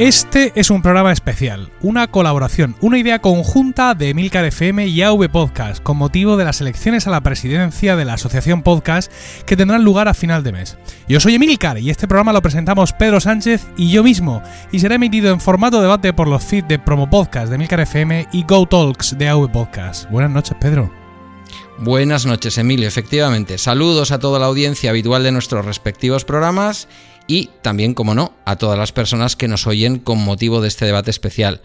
Este es un programa especial, una colaboración, una idea conjunta de Emilcar FM y AV Podcast, con motivo de las elecciones a la presidencia de la Asociación Podcast que tendrán lugar a final de mes. Yo soy Emilcar y este programa lo presentamos Pedro Sánchez y yo mismo, y será emitido en formato debate por los feeds de Promo Podcast de Emilcar FM y Go Talks de AV Podcast. Buenas noches, Pedro. Buenas noches, Emilio. Efectivamente, saludos a toda la audiencia habitual de nuestros respectivos programas y también, como no, a todas las personas que nos oyen con motivo de este debate especial.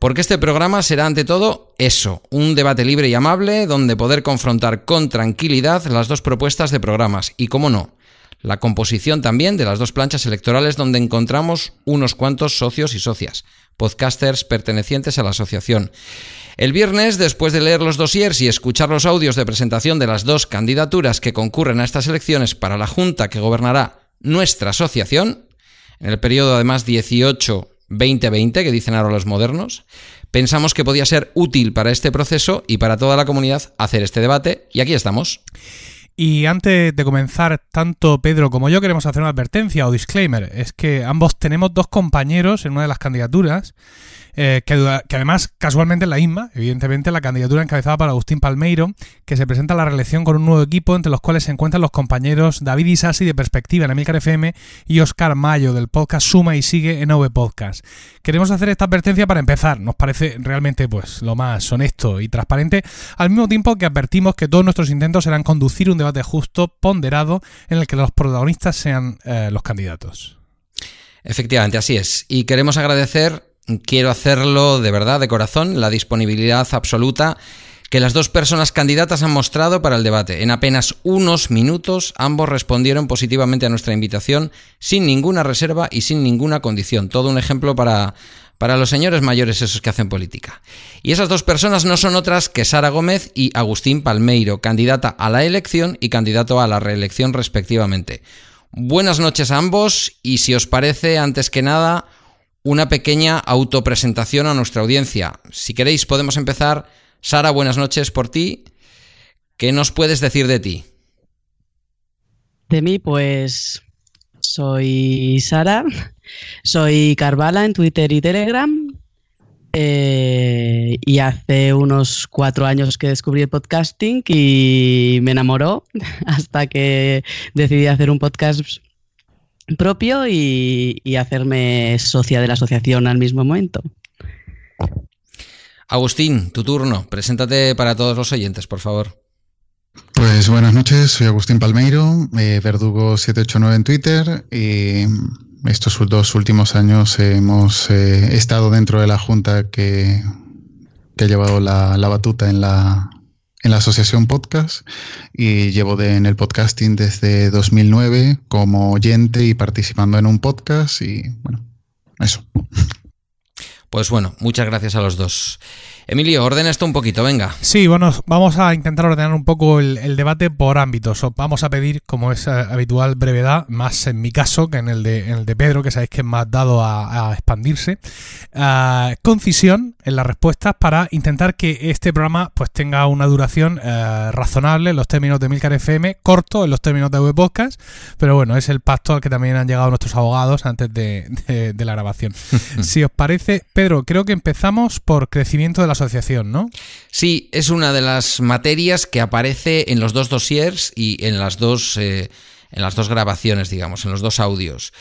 Porque este programa será ante todo eso, un debate libre y amable donde poder confrontar con tranquilidad las dos propuestas de programas y, como no, la composición también de las dos planchas electorales donde encontramos unos cuantos socios y socias, podcasters pertenecientes a la asociación. El viernes, después de leer los dossiers y escuchar los audios de presentación de las dos candidaturas que concurren a estas elecciones para la Junta que gobernará nuestra asociación, en el periodo además 18-2020, que dicen ahora los modernos, pensamos que podía ser útil para este proceso y para toda la comunidad hacer este debate, y aquí estamos. Y antes de comenzar, tanto Pedro como yo queremos hacer una advertencia o disclaimer. Es que ambos tenemos dos compañeros en una de las candidaturas eh, que, además casualmente es la ISMA, evidentemente la candidatura encabezada por Agustín Palmeiro, que se presenta a la reelección con un nuevo equipo entre los cuales se encuentran los compañeros David Isasi de Perspectiva en Emilcar FM y Oscar Mayo del podcast Suma y Sigue en OV Podcast. Queremos hacer esta advertencia para empezar, nos parece realmente pues lo más honesto y transparente, al mismo tiempo que advertimos que todos nuestros intentos serán conducir un debate justo, ponderado, en el que los protagonistas sean eh, los candidatos. Efectivamente, así es. Y queremos agradecer quiero hacerlo de verdad, de corazón, la disponibilidad absoluta que las dos personas candidatas han mostrado para el debate. En apenas unos minutos ambos respondieron positivamente a nuestra invitación sin ninguna reserva y sin ninguna condición. Todo un ejemplo para, para los señores mayores esos que hacen política. Y esas dos personas no son otras que Sara Gómez y Agustín Palmeiro, candidata a la elección y candidato a la reelección respectivamente. Buenas noches a ambos y si os parece, antes que nada, una pequeña autopresentación a nuestra audiencia. Si queréis podemos empezar. Sara, buenas noches por ti. ¿Qué nos puedes decir de ti? De mí, pues soy Sara, soy Carvala en Twitter y Telegram. Eh, y hace unos cuatro años que descubrí el podcasting y me enamoró hasta que decidí hacer un podcast propio y, hacerme socia de la asociación al mismo momento. Agustín, tu turno. Preséntate para todos los oyentes, por favor. Pues buenas noches, soy Agustín Palmeiro, eh, Verdugo789 en Twitter y estos dos últimos años hemos eh, estado dentro de la junta que, ha llevado la, la batuta en la, en la asociación podcast y llevo en el podcasting desde 2009 como oyente y participando en un podcast y bueno, eso. Pues bueno, muchas gracias a los dos. Emilio, ordena esto un poquito, venga. Sí, bueno, vamos a intentar ordenar un poco el, debate por ámbitos. Vamos a pedir, como es eh, habitual, brevedad, más en mi caso que en el de, el de Pedro, que sabéis que es más dado a, expandirse. Ah, concisión en las respuestas para intentar que este programa pues tenga una duración eh, razonable en los términos de Milcar FM, corto en los términos de web podcast, pero bueno, es el pacto al que también han llegado nuestros abogados antes de, de la grabación. si os parece, Pedro, creo que empezamos por crecimiento de la asociación, ¿no? Sí, es una de las materias que aparece en los dos dossiers y en las dos, eh, en las dos grabaciones, digamos, en los dos audios.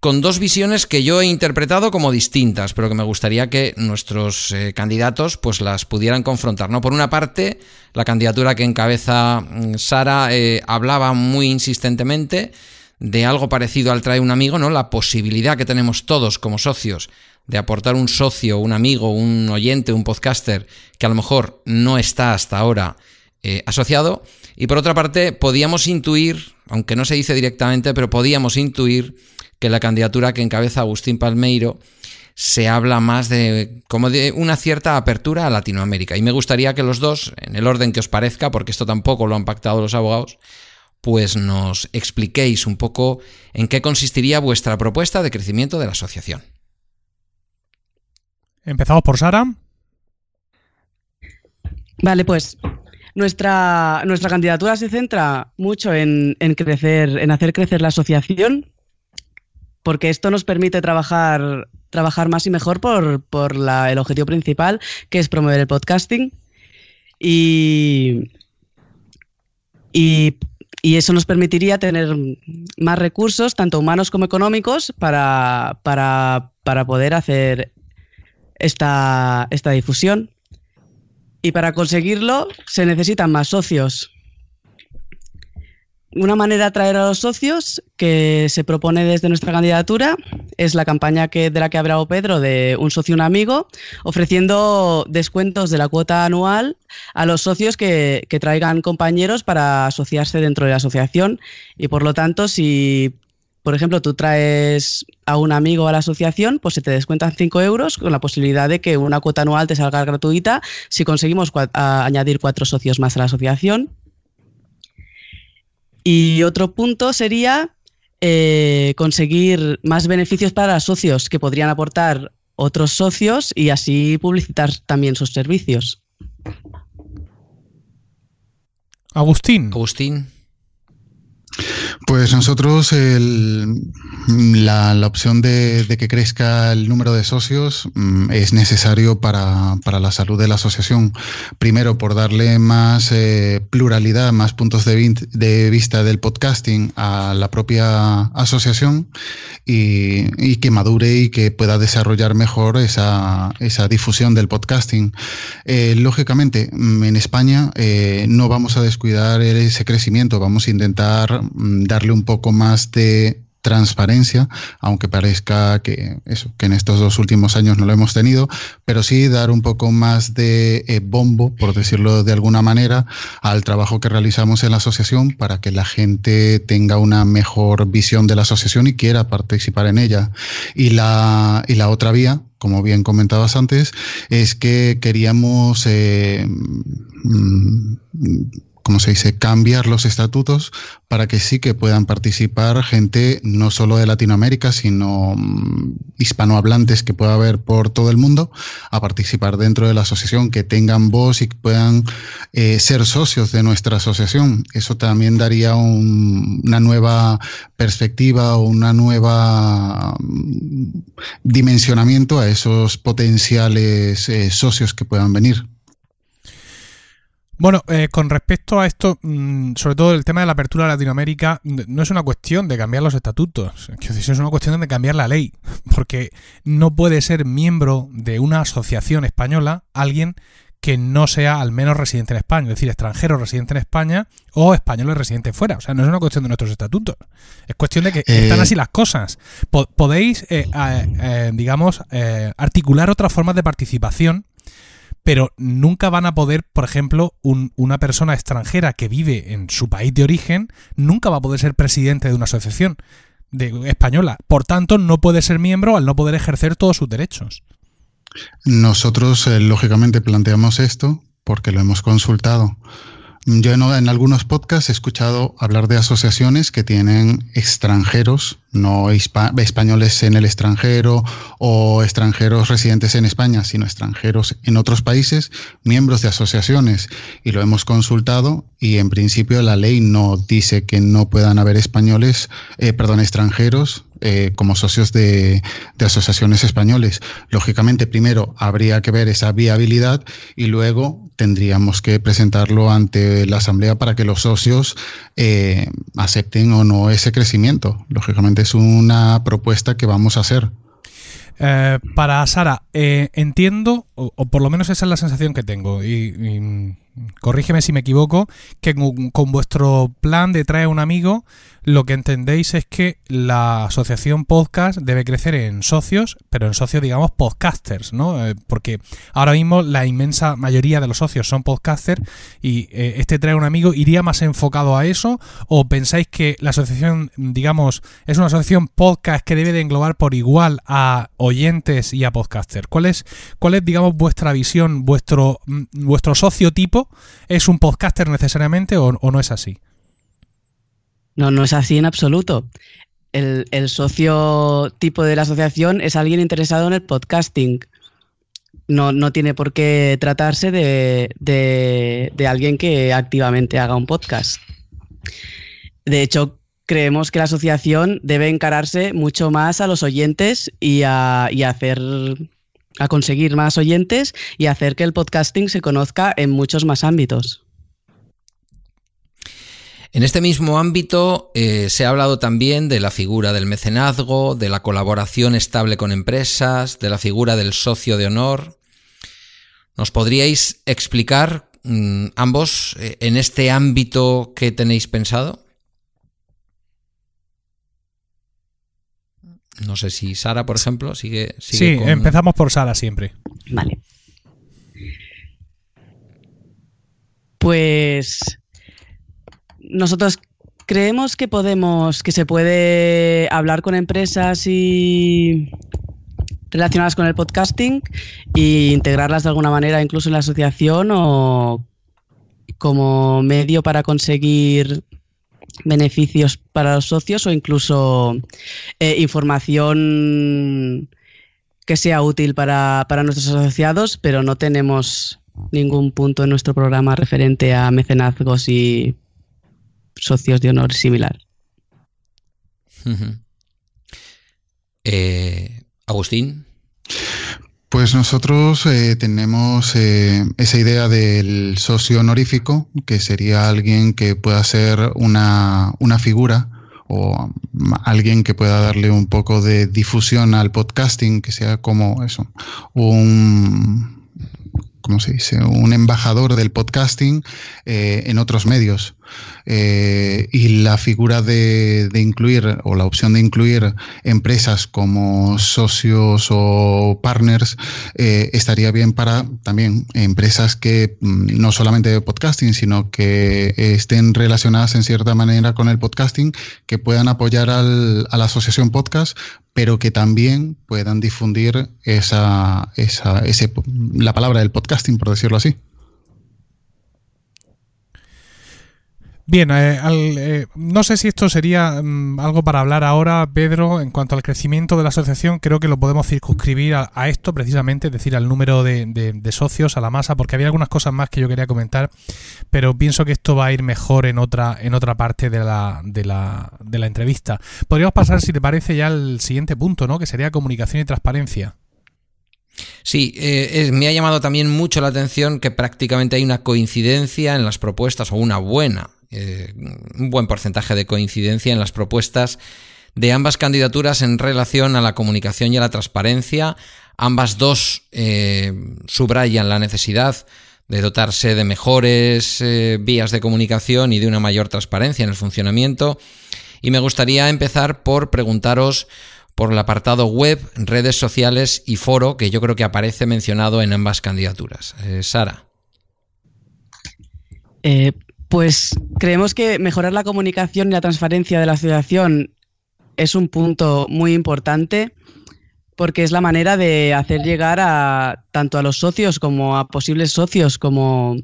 Con dos visiones que yo he interpretado como distintas, pero que me gustaría que nuestros eh, candidatos pues las pudieran confrontar. ¿no? Por una parte, la candidatura que encabeza mm, Sara eh, hablaba muy insistentemente de algo parecido al trae un amigo, ¿no? La posibilidad que tenemos todos como socios de aportar un socio, un amigo, un oyente, un podcaster que a lo mejor no está hasta ahora eh, asociado. Y por otra parte, podíamos intuir, aunque no se dice directamente, pero podíamos intuir que la candidatura que encabeza Agustín Palmeiro se habla más de como de una cierta apertura a Latinoamérica. Y me gustaría que los dos, en el orden que os parezca, porque esto tampoco lo han pactado los abogados, pues nos expliquéis un poco en qué consistiría vuestra propuesta de crecimiento de la asociación. Empezamos por Sara. Vale, pues nuestra, nuestra candidatura se centra mucho en, crecer, en hacer crecer la asociación porque esto nos permite trabajar, trabajar más y mejor por, por el objetivo principal, que es promover el podcasting. Y, y, eso nos permitiría tener más recursos, tanto humanos como económicos, para, para, para poder hacer esta, esta difusión. Y para conseguirlo se necesitan más socios. Una manera de atraer a los socios que se propone desde nuestra candidatura es la campaña que, de la que ha hablado Pedro de un socio un amigo, ofreciendo descuentos de la cuota anual a los socios que, que traigan compañeros para asociarse dentro de la asociación. Y por lo tanto, si por ejemplo, tú traes a un amigo a la asociación, pues se te descuentan 5 euros con la posibilidad de que una cuota anual te salga gratuita si conseguimos añadir cuatro socios más a la asociación. Y otro punto sería eh, conseguir más beneficios para los socios que podrían aportar otros socios y así publicitar también sus servicios. Agustín. Agustín. Pues nosotros la, opción de, que crezca el número de socios mm, es necesario para, la salud de la asociación. Primero, por darle más eh, pluralidad, más puntos de, vista del podcasting a la propia asociación y, que madure y que pueda desarrollar mejor esa, difusión del podcasting. Eh, lógicamente, mm, en España eh, no vamos a descuidar ese crecimiento, vamos a intentar mm, darle un poco más de transparencia, aunque parezca que eso, que en estos dos últimos años no lo hemos tenido, pero sí dar un poco más de eh, bombo, por decirlo de alguna manera, al trabajo que realizamos en la asociación para que la gente tenga una mejor visión de la asociación y quiera participar en ella. Y la, y la otra vía, como bien comentabas antes, es que queríamos eh, mm, como se dice, cambiar los estatutos para que sí que puedan participar gente no solo de Latinoamérica, sino mm, hispanohablantes que pueda haber por todo el mundo, a participar dentro de la asociación, que tengan voz y que puedan eh, ser socios de nuestra asociación. Eso también daría una nueva perspectiva o una nueva mm, dimensionamiento a esos potenciales eh, socios que puedan venir. Bueno, eh, con respecto a esto, mm, sobre todo el tema de la apertura de Latinoamérica, no es una cuestión de cambiar los estatutos, es una cuestión de cambiar la ley, porque no puede ser miembro de una asociación española alguien que no sea al menos residente en España, es decir, extranjero residente en España o español residente fuera. O sea, no es una cuestión de nuestros estatutos, es cuestión de que están eh. así las cosas. podéis, eh, digamos, articular otras formas de participación pero nunca van a poder, por ejemplo, una persona extranjera que vive en su país de origen, nunca va a poder ser presidente de una asociación de, española. Por tanto, no puede ser miembro al no poder ejercer todos sus derechos. Nosotros, eh, lógicamente, planteamos esto porque lo hemos consultado. Yo en, algunos podcasts he escuchado hablar de asociaciones que tienen extranjeros no españoles en el extranjero o extranjeros residentes en España, sino extranjeros en otros países, miembros de asociaciones. Y lo hemos consultado y en principio la ley no dice que no puedan haber españoles, eh, perdón, extranjeros eh, como socios de, asociaciones españoles. Lógicamente, primero habría que ver esa viabilidad y luego tendríamos que presentarlo ante la Asamblea para que los socios eh, acepten o no ese crecimiento. Lógicamente es una propuesta que vamos a hacer. Eh, para Sara, entiendo, o, por lo menos esa es la sensación que tengo, corrígeme si me equivoco, que con, vuestro plan de traer un amigo, lo que entendéis es que la asociación podcast debe crecer en socios, pero en socios, digamos, podcasters, ¿no? Eh, porque ahora mismo la inmensa mayoría de los socios son podcasters y eh, este traer un amigo iría más enfocado a eso o pensáis que la asociación, digamos, es una asociación podcast que debe de englobar por igual a oyentes y a podcasters? ¿Cuál es, cuál es digamos, vuestra visión, vuestro, mm, vuestro socio tipo? ¿Es un podcaster necesariamente o no es así? No, no es así en absoluto. El, socio tipo de la asociación es alguien interesado en el podcasting. No, no tiene por qué tratarse de, alguien que activamente haga un podcast. De hecho, creemos que la asociación debe encararse mucho más a los oyentes y a, hacer a conseguir más oyentes y hacer que el podcasting se conozca en muchos más ámbitos. En este mismo ámbito eh, se ha hablado también de la figura del mecenazgo, de la colaboración estable con empresas, de la figura del socio de honor. ¿Nos podríais explicar mm, ambos eh, en este ámbito que tenéis pensado? No sé si Sara, por ejemplo, sigue. sí, empezamos por Sara siempre. Vale. Pues nosotros creemos que podemos, que se puede hablar con empresas y relacionadas con el podcasting e integrarlas de alguna manera incluso en la asociación o como medio para conseguir beneficios para los socios o incluso eh, información que sea útil para, para, nuestros asociados, pero no tenemos ningún punto en nuestro programa referente a mecenazgos y socios de honor similar. Eh, Agustín. Pues nosotros eh, tenemos eh, esa idea del socio honorífico, que sería alguien que pueda ser una, una figura o alguien que pueda darle un poco de difusión al podcasting, que sea como eso, un, ¿cómo se dice? Un embajador del podcasting en otros medios. Eh, y la figura de, incluir o la opción de incluir empresas como socios o partners eh, estaría bien para también empresas que mm, no solamente de podcasting, sino que estén relacionadas en cierta manera con el podcasting, que puedan apoyar al, a la asociación podcast, pero que también puedan difundir esa, esa, ese, la palabra del podcasting, por decirlo así. Bien, eh, eh, no sé si esto sería mm, algo para hablar ahora, Pedro, en cuanto al crecimiento de la asociación, creo que lo podemos circunscribir a, esto precisamente, es decir, al número de, socios, a la masa, porque había algunas cosas más que yo quería comentar, pero pienso que esto va a ir mejor en otra, en otra parte de la, de la, de la entrevista. Podríamos pasar, si te parece, ya al siguiente punto, ¿no? Que sería comunicación y transparencia. Sí, eh, me ha llamado también mucho la atención que prácticamente hay una coincidencia en las propuestas, o una buena eh, un buen porcentaje de coincidencia en las propuestas de ambas candidaturas en relación a la comunicación y a la transparencia. Ambas dos eh, subrayan la necesidad de dotarse de mejores vías de comunicación y de una mayor transparencia en el funcionamiento. Y me gustaría empezar por preguntaros por el apartado web, redes sociales y foro, que yo creo que aparece mencionado en ambas candidaturas. Sara. Pues creemos que mejorar la comunicación y la transparencia de la asociación es un punto muy importante porque es la manera de hacer llegar a tanto a los socios como a posibles socios como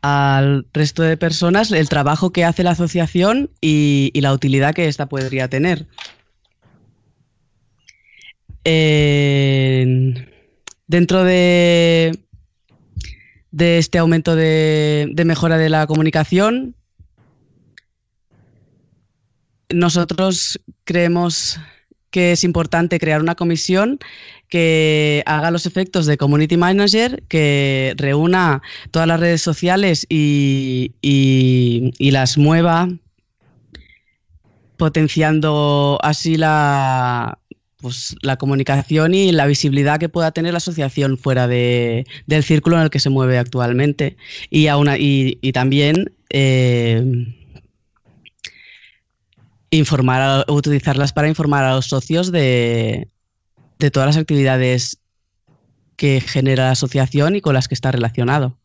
al resto de personas el trabajo que hace la asociación y, la utilidad que ésta podría tener. Dentro de, de este aumento de, mejora de la comunicación. Nosotros creemos que es importante crear una comisión que haga los efectos de Community Manager, que reúna todas las redes sociales y, y las mueva, potenciando así la, pues, la comunicación y la visibilidad que pueda tener la asociación fuera de, del círculo en el que se mueve actualmente. Y, y, también eh, informar, utilizarlas para informar a los socios de, de todas las actividades que genera la asociación y con las que está relacionado.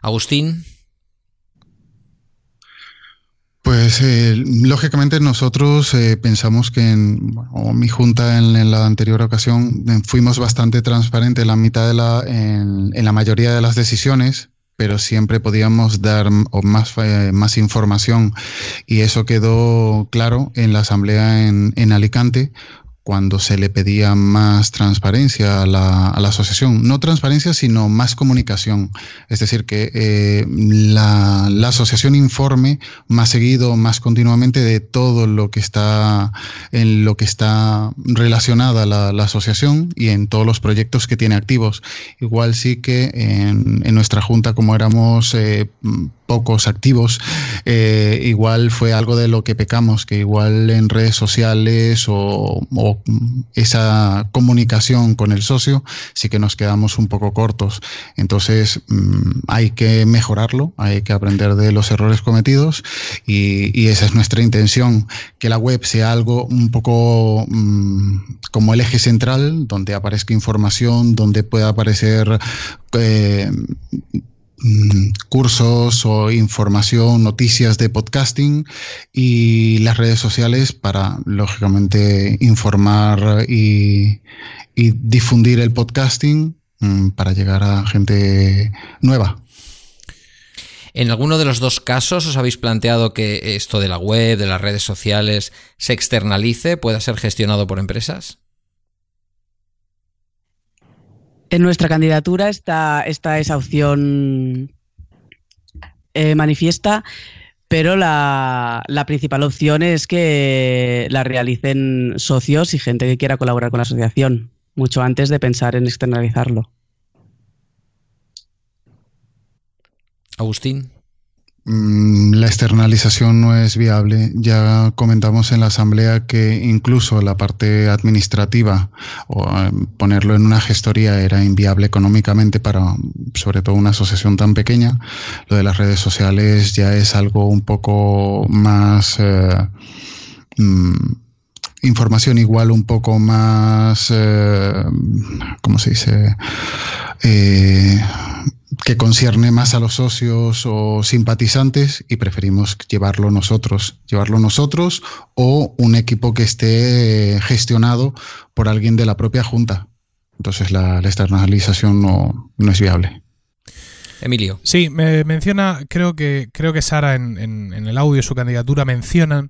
Agustín. Pues eh, lógicamente nosotros eh, pensamos que en mi junta en, la anterior ocasión eh, fuimos bastante transparentes en la mitad de la, en, la mayoría de las decisiones, pero siempre podíamos dar más, más información. Y eso quedó claro en la asamblea en, en Alicante cuando se le pedía más transparencia a la, asociación. No transparencia, sino más comunicación. Es decir, que eh, la, asociación informe más seguido, más continuamente de todo lo que está en lo que está relacionada la, asociación y en todos los proyectos que tiene activos. Igual sí que en, nuestra junta, como éramos eh, pocos activos, eh, igual fue algo de lo que pecamos, que igual en redes sociales o, esa comunicación con el socio sí que nos quedamos un poco cortos. Entonces mm, hay que mejorarlo, hay que aprender de los errores cometidos y, esa es nuestra intención, que la web sea algo un poco mm, como el eje central, donde aparezca información, donde pueda aparecer... Eh, cursos o información, noticias de podcasting y las redes sociales para, lógicamente, informar y, difundir el podcasting mm, para llegar a gente nueva. ¿En alguno de los dos casos os habéis planteado que esto de la web, de las redes sociales, se externalice, pueda ser gestionado por empresas? En nuestra candidatura está, esa opción eh, manifiesta, pero la, principal opción es que la realicen socios y gente que quiera colaborar con la asociación, mucho antes de pensar en externalizarlo. Agustín. Mm, la externalización no es viable. Ya comentamos en la asamblea que incluso la parte administrativa o eh, ponerlo en una gestoría era inviable económicamente para sobre todo una asociación tan pequeña. Lo de las redes sociales ya es algo un poco más eh, mm, información igual un poco más, eh, ¿cómo se dice? Eh, que concierne más a los socios o simpatizantes y preferimos llevarlo nosotros, llevarlo nosotros o un equipo que esté gestionado por alguien de la propia junta. Entonces la, externalización no, es viable. Emilio. Sí, me menciona, creo que, creo que Sara en, en, en el audio, su candidatura menciona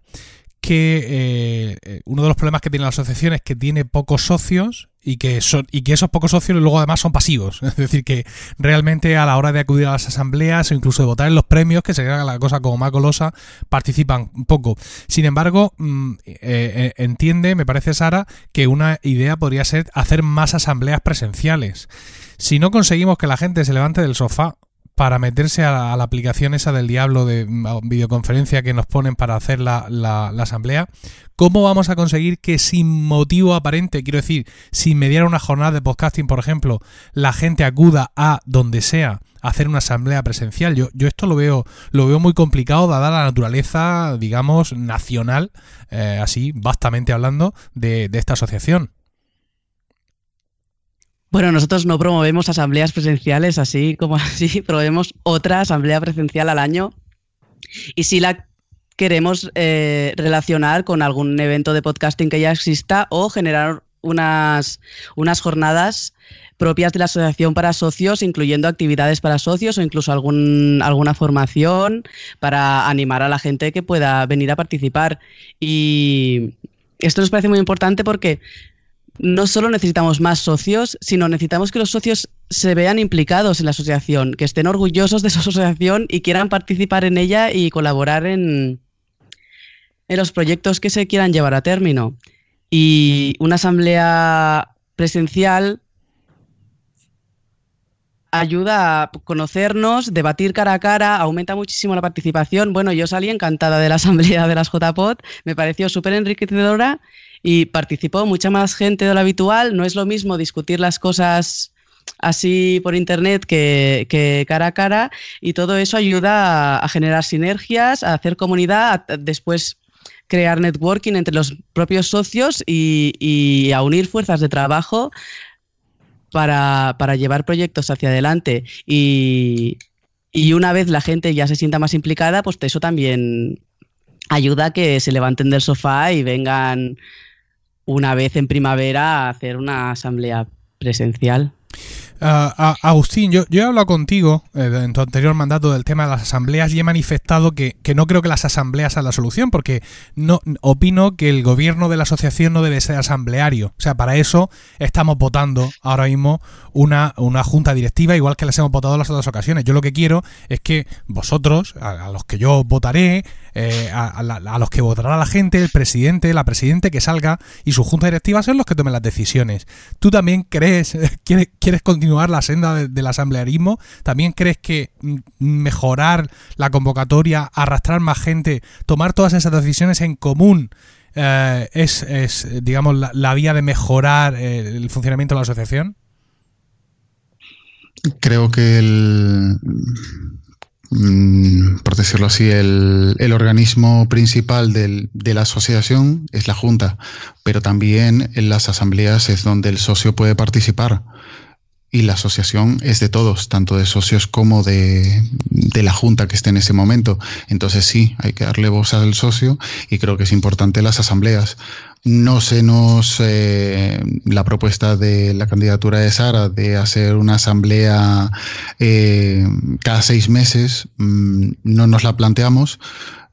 que eh, eh, uno de los problemas que tiene la asociación es que tiene pocos socios y que son y que esos pocos socios luego además son pasivos. Es decir que realmente a la hora de acudir a las asambleas o incluso de votar en los premios que se haga la cosa como más golosa participan poco. Sin embargo mm, eh, entiende me parece Sara que una idea podría ser hacer más asambleas presenciales. Si no conseguimos que la gente se levante del sofá para meterse a la, aplicación esa del diablo de mm, videoconferencia que nos ponen para hacer la, la, asamblea, ¿cómo vamos a conseguir que sin motivo aparente, quiero decir, sin mediar una jornada de podcasting, por ejemplo, la gente acuda a donde sea a hacer una asamblea presencial? Yo, yo esto lo veo, lo veo muy complicado dada la naturaleza, digamos, nacional, eh, así, vastamente hablando, de, de esta asociación. Bueno, nosotros no promovemos asambleas presenciales así como así, promovemos otra asamblea presencial al año y si la queremos eh, relacionar con algún evento de podcasting que ya exista o generar unas, unas jornadas propias de la asociación para socios, incluyendo actividades para socios o incluso algún, alguna formación para animar a la gente que pueda venir a participar. Y esto nos parece muy importante porque no solo necesitamos más socios, sino necesitamos que los socios se vean implicados en la asociación, que estén orgullosos de su asociación y quieran participar en ella y colaborar en, en los proyectos que se quieran llevar a término. Y una asamblea presencial ayuda a conocernos, debatir cara a cara, aumenta muchísimo la participación. Bueno, yo salí encantada de la asamblea de las JPOT, me pareció súper enriquecedora y participó mucha más gente de lo habitual. No es lo mismo discutir las cosas así por internet que, cara a cara y todo eso ayuda a, generar sinergias, a hacer comunidad, a, después crear networking entre los propios socios y, a unir fuerzas de trabajo para, llevar proyectos hacia adelante. Y, y, una vez la gente ya se sienta más implicada, pues eso también ayuda a que se levanten del sofá y vengan una vez en primavera hacer una asamblea presencial. Uh, Agustín, yo, he hablado contigo eh, en tu anterior mandato del tema de las asambleas y he manifestado que, no creo que las asambleas sean la solución, porque no opino que el gobierno de la asociación no debe ser asambleario. O sea, para eso estamos votando ahora mismo una, junta directiva, igual que las hemos votado en las otras ocasiones. Yo lo que quiero es que vosotros, a, los que yo votaré, eh, a, a, los que votará la gente, el presidente, la presidente que salga y su junta directiva son los que tomen las decisiones. ¿Tú también crees, quieres, quieres continuar la senda de, del asamblearismo? ¿También crees que mejorar la convocatoria, arrastrar más gente, tomar todas esas decisiones en común? Eh, es, digamos, la, vía de mejorar eh, el funcionamiento de la asociación? Creo que el, Mm, por decirlo así, el, organismo principal de la asociación es la Junta, pero también en las asambleas es donde el socio puede participar. Y la asociación es de todos, tanto de socios como de, de, la junta que esté en ese momento. Entonces sí, hay que darle voz al socio y creo que es importante las asambleas. No se nos eh, la propuesta de la candidatura de Sara de hacer una asamblea eh, cada seis meses, mmm, no nos la planteamos.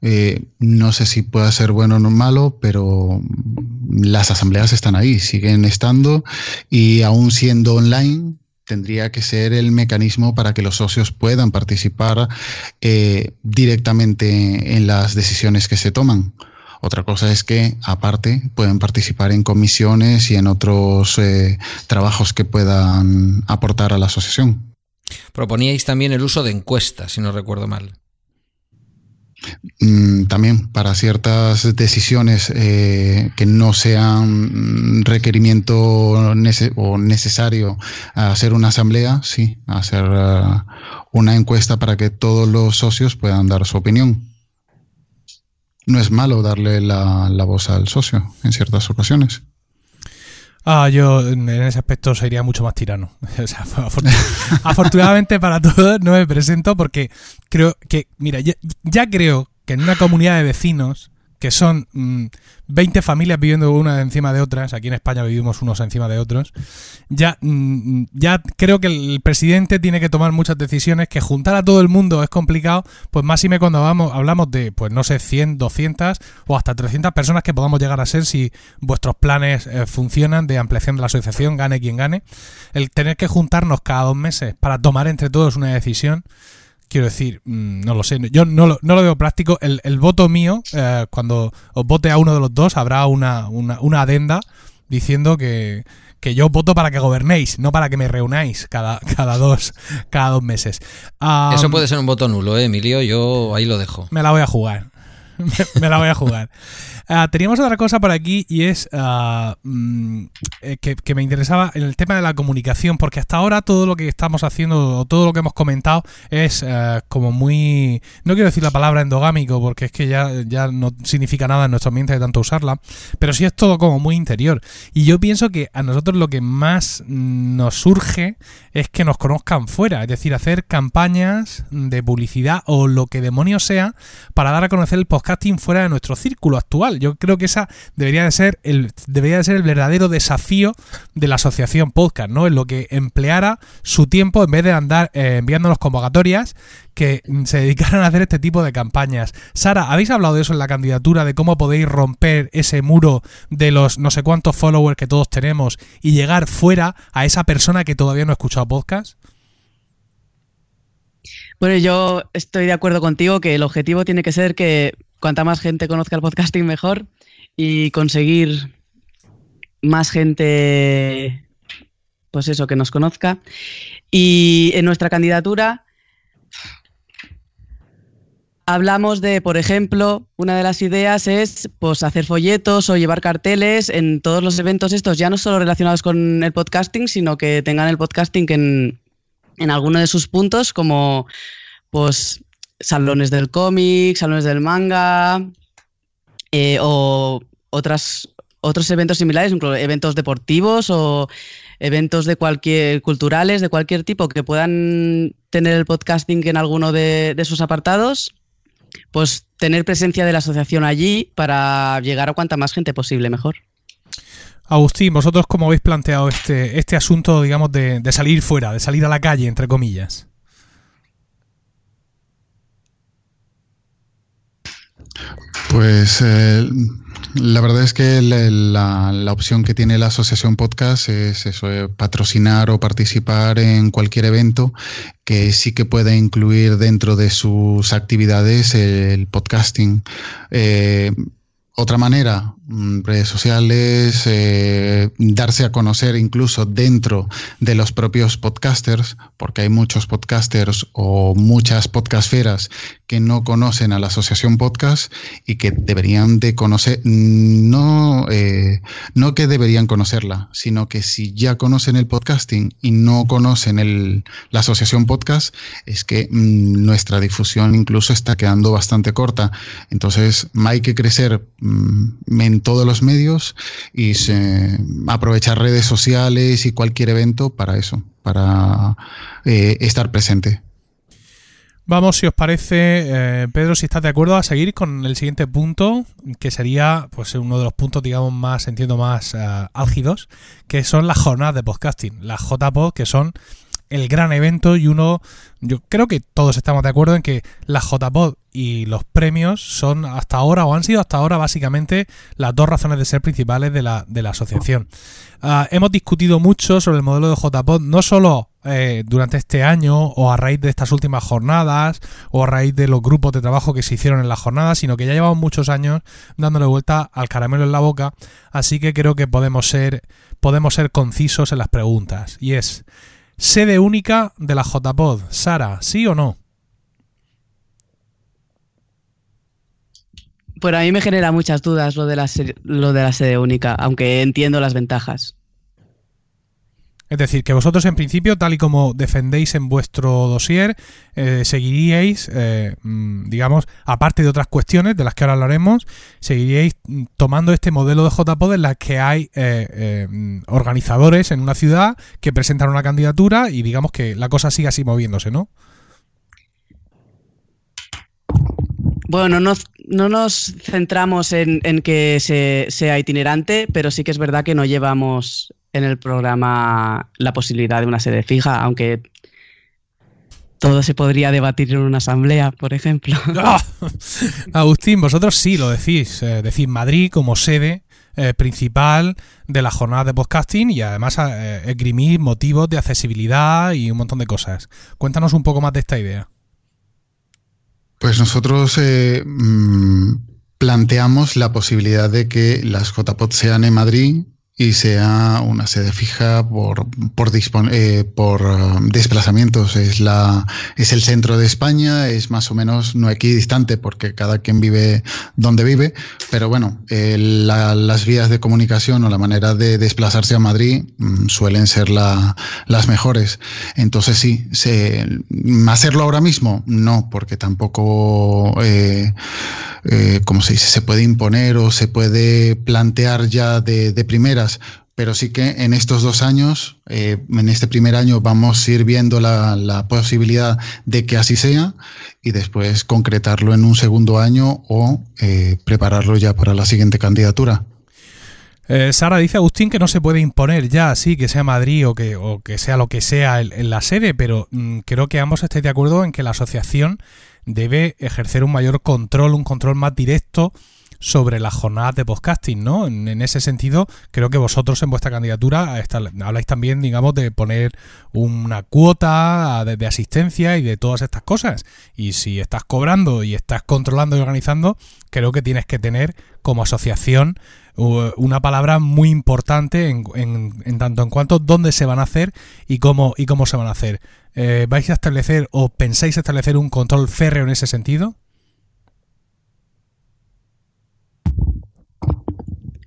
Eh, no sé si puede ser bueno o malo, pero las asambleas están ahí, siguen estando y aún siendo online, tendría que ser el mecanismo para que los socios puedan participar eh, directamente en las decisiones que se toman. Otra cosa es que, aparte, pueden participar en comisiones y en otros eh, trabajos que puedan aportar a la asociación. Proponíais también el uso de encuestas, si no recuerdo mal. Mm, también para ciertas decisiones eh, que no sean requerimiento o necesario hacer una asamblea, sí, hacer uh, una encuesta para que todos los socios puedan dar su opinión. No es malo darle la, la voz al socio en ciertas ocasiones. Ah, yo en ese aspecto sería mucho más tirano. Afortunadamente para todos no me presento porque creo que, mira, ya, creo que en una comunidad de vecinos que son mmm, 20 familias viviendo una encima de otras, aquí en España vivimos unos encima de otros, ya, mmm, ya creo que el presidente tiene que tomar muchas decisiones, que juntar a todo el mundo es complicado, pues más y me cuando vamos, hablamos de, pues no sé, 100, 200 o hasta 300 personas que podamos llegar a ser si vuestros planes eh, funcionan de ampliación de la asociación, gane quien gane, el tener que juntarnos cada dos meses para tomar entre todos una decisión, quiero decir, mmm, no lo sé, yo no lo, no lo veo práctico. El, el voto mío, eh, cuando os vote a uno de los dos, habrá una, una, una adenda diciendo que, que, yo voto para que gobernéis, no para que me reunáis cada, cada, dos, cada dos meses. Um, Eso puede ser un voto nulo, ¿eh, Emilio? Yo ahí lo dejo. Me la voy a jugar. me, la voy a jugar. Uh, teníamos otra cosa por aquí y es uh, que, me interesaba en el tema de la comunicación, porque hasta ahora todo lo que estamos haciendo o todo lo que hemos comentado es uh, como muy... No quiero decir la palabra endogámico porque es que ya, ya no significa nada en nuestro ambiente de tanto usarla, pero sí es todo como muy interior. Y yo pienso que a nosotros lo que más nos surge es que nos conozcan fuera, es decir, hacer campañas de publicidad o lo que demonios sea para dar a conocer el fuera de nuestro círculo actual. Yo creo que esa debería de ser el, debería de ser el verdadero desafío de la asociación podcast, ¿no? En lo que empleara su tiempo en vez de andar eh, enviándonos convocatorias que se dedicaran a hacer este tipo de campañas. Sara, ¿habéis hablado de eso en la candidatura, de cómo podéis romper ese muro de los no sé cuántos followers que todos tenemos y llegar fuera a esa persona que todavía no ha escuchado podcast? Bueno, yo estoy de acuerdo contigo que el objetivo tiene que ser que cuanta más gente conozca el podcasting mejor y conseguir más gente, pues eso, que nos conozca. Y en nuestra candidatura hablamos de, por ejemplo, una de las ideas es pues hacer folletos o llevar carteles en todos los eventos estos, ya no solo relacionados con el podcasting, sino que tengan el podcasting en, en alguno de sus puntos, como pues salones del cómic, salones del manga eh, o otras, otros eventos similares, incluso eventos deportivos o eventos de cualquier culturales de cualquier tipo que puedan tener el podcasting en alguno de, de sus apartados, pues tener presencia de la asociación allí para llegar a cuanta más gente posible mejor. Agustín, vosotros cómo habéis planteado este, este asunto, digamos, de, de salir fuera, de salir a la calle, entre comillas. Pues eh, la verdad es que la, la, opción que tiene la asociación podcast es eso, eh, patrocinar o participar en cualquier evento que sí que pueda incluir dentro de sus actividades el podcasting. Eh, otra manera, mm, redes sociales, eh, darse a conocer incluso dentro de los propios podcasters, porque hay muchos podcasters o muchas podcastferas que no conocen a la asociación podcast y que deberían de conocer, no, eh, no que deberían conocerla, sino que si ya conocen el podcasting y no conocen el, la asociación podcast, es que mm, nuestra difusión incluso está quedando bastante corta. Entonces hay que crecer en todos los medios y aprovechar redes sociales y cualquier evento para eso, para eh, estar presente. Vamos, si os parece, eh, Pedro, si estás de acuerdo, a seguir con el siguiente punto, que sería pues uno de los puntos, digamos, más, entiendo, más uh, álgidos, que son las jornadas de podcasting, las JPod, que son el gran evento y uno, yo creo que todos estamos de acuerdo en que la JPod y los premios son hasta ahora o han sido hasta ahora básicamente las dos razones de ser principales de la, de la asociación. Uh, hemos discutido mucho sobre el modelo de JPod, no solo eh, durante este año o a raíz de estas últimas jornadas o a raíz de los grupos de trabajo que se hicieron en las jornadas, sino que ya llevamos muchos años dándole vuelta al caramelo en la boca, así que creo que podemos ser, podemos ser concisos en las preguntas. Y es, Sede única de la JPod. Sara, ¿sí o no? Pues a mí me genera muchas dudas lo de la, lo de la sede única, aunque entiendo las ventajas. Es decir, que vosotros en principio, tal y como defendéis en vuestro dossier, eh, seguiríais, eh, mm, digamos, aparte de otras cuestiones de las que ahora hablaremos, seguiríais mm, tomando este modelo de JPOD en la que hay eh, mm, organizadores en una ciudad que presentan una candidatura y digamos que la cosa sigue así moviéndose, ¿no? Bueno, no nos, centramos en, que sea itinerante, pero sí que es verdad que no llevamos en el programa la posibilidad de una sede fija, aunque todo se podría debatir en una asamblea, por ejemplo. Agustín, vosotros sí lo decís, eh, decís Madrid como sede eh, principal de la jornada de podcasting y además eh, esgrimís motivos de accesibilidad y un montón de cosas. Cuéntanos un poco más de esta idea. Pues nosotros mm, planteamos la posibilidad de que las JPOD sean en Madrid y sea una sede fija por, por, eh, por um, desplazamientos. Es, la, es el centro de España, es más o menos no equidistante porque cada quien vive donde vive, pero bueno, eh, las vías de comunicación o la manera de desplazarse a Madrid mm, suelen ser la, las mejores. Entonces sí, se, hacerlo ahora mismo, no, porque tampoco... Eh, eh, como se dice, se puede imponer o se puede plantear ya de, primeras, pero sí que en estos dos años, eh, en este primer año vamos a ir viendo la, posibilidad de que así sea y después concretarlo en un segundo año o eh, prepararlo ya para la siguiente candidatura. Sara dice Agustín que no se puede imponer ya así que sea Madrid o que, o que sea lo que sea en, la sede, pero mm, creo que ambos estáis de acuerdo en que la asociación debe ejercer un mayor control, un control más directo sobre las jornadas de podcasting, ¿no? En, ese sentido, creo que vosotros en vuestra candidatura habláis también, digamos, de poner una cuota de, asistencia y de todas estas cosas. Y si estás cobrando y estás controlando y organizando, creo que tienes que tener como asociación una palabra muy importante en, en, tanto en cuanto dónde se van a hacer y cómo, y cómo se van a hacer. Eh, ¿Vais a establecer o pensáis establecer un control férreo en ese sentido?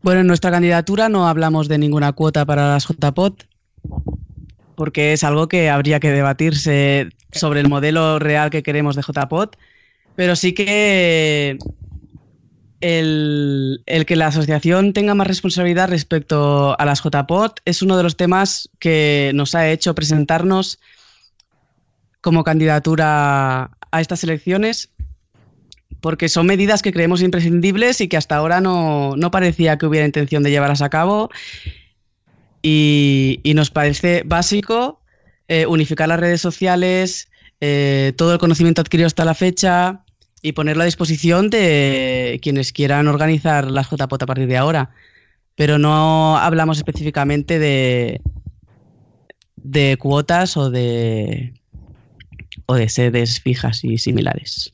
Bueno, en nuestra candidatura no hablamos de ninguna cuota para las JPOT, porque es algo que habría que debatirse sobre el modelo real que queremos de JPOT, pero sí que el, el, que la asociación tenga más responsabilidad respecto a las JPOT es uno de los temas que nos ha hecho presentarnos como candidatura a estas elecciones porque son medidas que creemos imprescindibles y que hasta ahora no, parecía que hubiera intención de llevarlas a cabo. Y, nos parece básico eh, unificar las redes sociales, eh, todo el conocimiento adquirido hasta la fecha y ponerlo a disposición de quienes quieran organizar las JPOT a partir de ahora. Pero no hablamos específicamente de, de cuotas o de, o de sedes fijas y similares.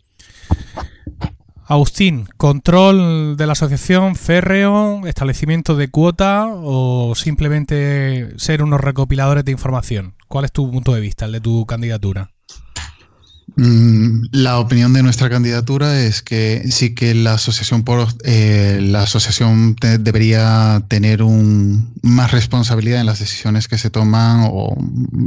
Agustín, control de la asociación férreo, establecimiento de cuota o simplemente ser unos recopiladores de información. ¿Cuál es tu punto de vista, el de tu candidatura? Mm, la opinión de nuestra candidatura es que sí que la asociación por, eh, la asociación debería tener un, más responsabilidad en las decisiones que se toman o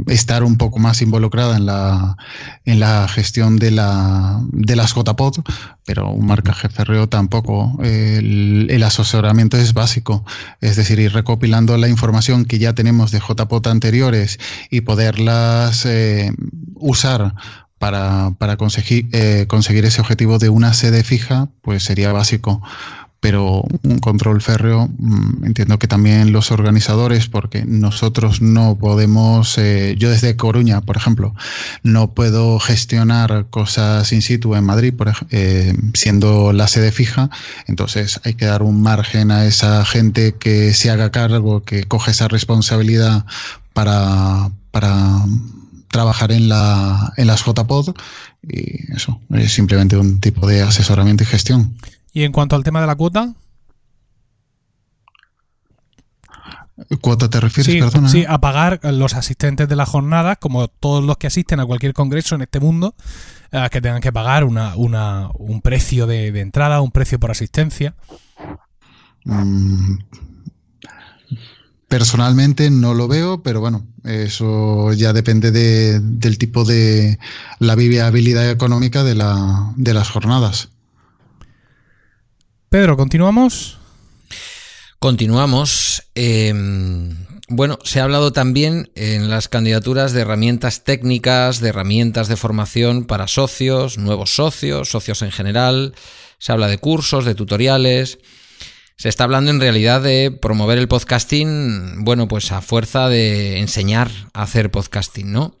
estar un poco más involucrada en la, en la gestión de, la, de las JPOD, pero un marcaje férreo tampoco. El, el, asesoramiento es básico, es decir, ir recopilando la información que ya tenemos de JPOD anteriores y poderlas eh, usar para, conseguir, eh, conseguir ese objetivo de una sede fija, pues sería básico. Pero un control férreo, mm, entiendo que también los organizadores, porque nosotros no podemos, eh, yo desde Coruña, por ejemplo, no puedo gestionar cosas in situ en Madrid, por, eh, siendo la sede fija, entonces hay que dar un margen a esa gente que se haga cargo, que coge esa responsabilidad para, para trabajar en, la, en las JPod y eso, es simplemente un tipo de asesoramiento y gestión. ¿Y en cuanto al tema de la cuota? ¿Cuota te refieres, sí, perdona? Sí, a pagar los asistentes de la jornada, como todos los que asisten a cualquier congreso en este mundo, eh, que tengan que pagar una, una, un precio de, entrada, un precio por asistencia. Mm, Personalmente no lo veo, pero bueno, eso ya depende del tipo de la viabilidad económica de, la, de las jornadas. Pedro, ¿continuamos? Continuamos. Em, bueno, se ha hablado también en las candidaturas de herramientas técnicas, de herramientas de formación para socios, nuevos socios, socios en general. Se habla de cursos, de tutoriales. Se está hablando en realidad de promover el podcasting, bueno, pues a fuerza de enseñar a hacer podcasting, ¿no?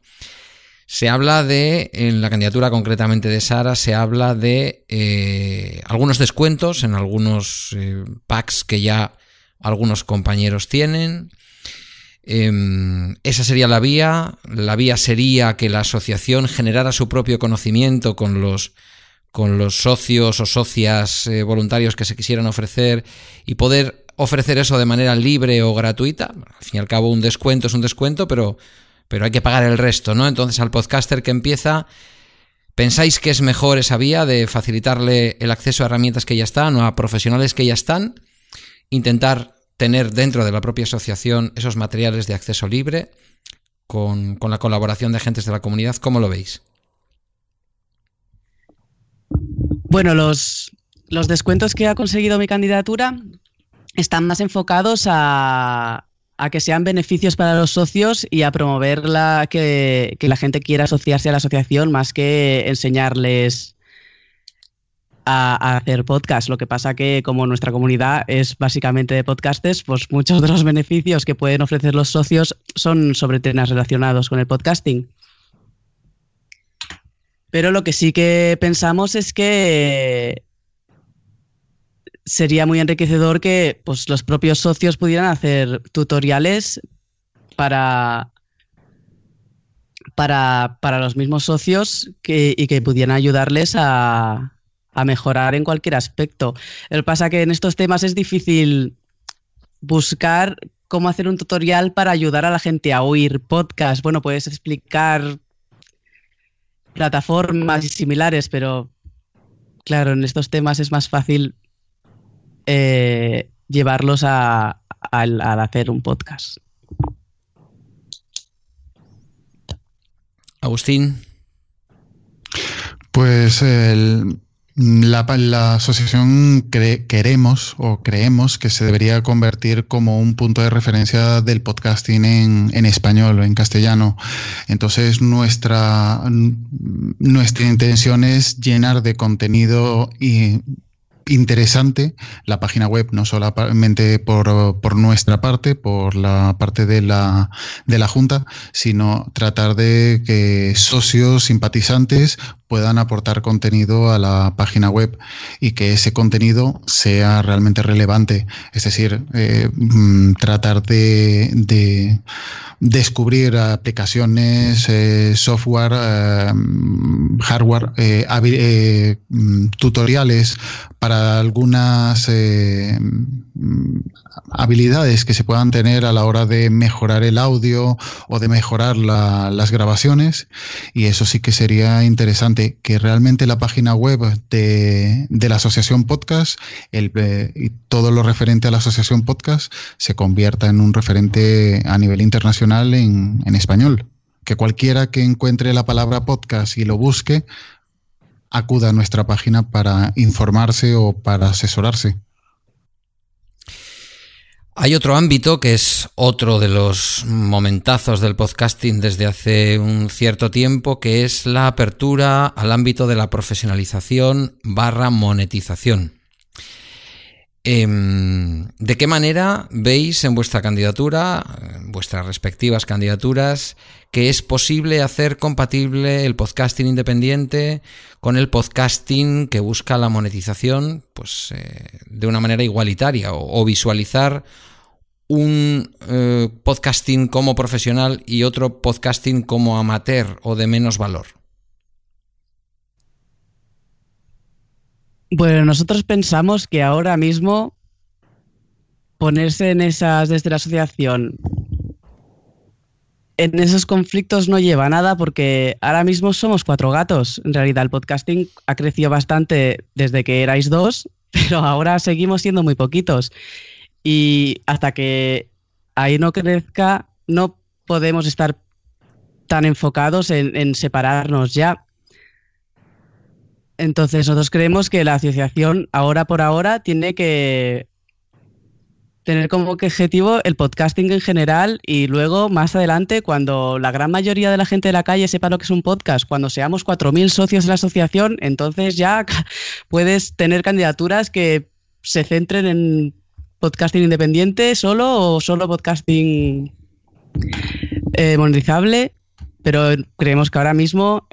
Se habla de, en la candidatura concretamente de Sara, se habla de eh, algunos descuentos en algunos eh, packs que ya algunos compañeros tienen. Em, esa sería la vía. La vía sería que la asociación generara su propio conocimiento con los con los socios o socias eh, voluntarios que se quisieran ofrecer y poder ofrecer eso de manera libre o gratuita. Al fin y al cabo, un descuento es un descuento, pero, pero hay que pagar el resto, ¿no? Entonces, al podcaster que empieza, ¿pensáis que es mejor esa vía de facilitarle el acceso a herramientas que ya están o a profesionales que ya están? Intentar tener dentro de la propia asociación esos materiales de acceso libre con, con la colaboración de agentes de la comunidad. ¿Cómo lo veis? Bueno, los, descuentos que ha conseguido mi candidatura están más enfocados a, que sean beneficios para los socios y a promover la, que, la gente quiera asociarse a la asociación más que enseñarles a, hacer podcast. Lo que pasa que como nuestra comunidad es básicamente de podcastes, pues muchos de los beneficios que pueden ofrecer los socios son sobre temas relacionados con el podcasting. Pero lo que sí que pensamos es que sería muy enriquecedor que pues, los propios socios pudieran hacer tutoriales para, para, los mismos socios y que pudieran ayudarles a, a mejorar en cualquier aspecto. El que pasa que en estos temas es difícil buscar cómo hacer un tutorial para ayudar a la gente a oír podcast. Bueno, puedes explicar plataformas y similares, pero claro, en estos temas es más fácil eh, llevarlos a, al hacer un podcast. Agustín. Pues el, La, la asociación queremos o creemos que se debería convertir como un punto de referencia del podcasting en, en español o en castellano. Entonces nuestra, nuestra intención es llenar de contenido y interesante la página web, no solamente por, por, nuestra parte, por la parte de la, de la Junta, sino tratar de que socios, simpatizantes puedan aportar contenido a la página web y que ese contenido sea realmente relevante. Es decir, eh, mm, tratar de, de descubrir aplicaciones, eh, software, eh, hardware, eh, mm, tutoriales para algunas mm, habilidades que se puedan tener a la hora de mejorar el audio o de mejorar las grabaciones. Y eso sí que sería interesante, que realmente la página web de, la Asociación Podcast y todo lo referente a la Asociación Podcast se convierta en un referente a nivel internacional en, español. Que cualquiera que encuentre la palabra podcast y lo busque, acuda a nuestra página para informarse o para asesorarse. Hay otro ámbito que es otro de los momentazos del podcasting desde hace un cierto tiempo, que es la apertura al ámbito de la profesionalización barra monetización. Em, ¿De qué manera veis en vuestra candidatura, en vuestras respectivas candidaturas, que es posible hacer compatible el podcasting independiente con el podcasting que busca la monetización pues, eh, de una manera igualitaria o, visualizar un eh, podcasting como profesional y otro podcasting como amateur o de menos valor? Bueno, nosotros pensamos que ahora mismo ponerse en esas desde la asociación en esos conflictos no lleva nada porque ahora mismo somos cuatro gatos. En realidad el podcasting ha crecido bastante desde que erais dos, pero ahora seguimos siendo muy poquitos. Y hasta que ahí no crezca, no podemos estar tan enfocados en, en separarnos ya. Entonces, nosotros creemos que la asociación, ahora por ahora, tiene que tener como objetivo el podcasting en general y luego más adelante cuando la gran mayoría de la gente de la calle sepa lo que es un podcast, cuando seamos 4.000 socios de la asociación, entonces ya puedes tener candidaturas que se centren en podcasting independiente solo o solo podcasting eh, monetizable, pero creemos que ahora mismo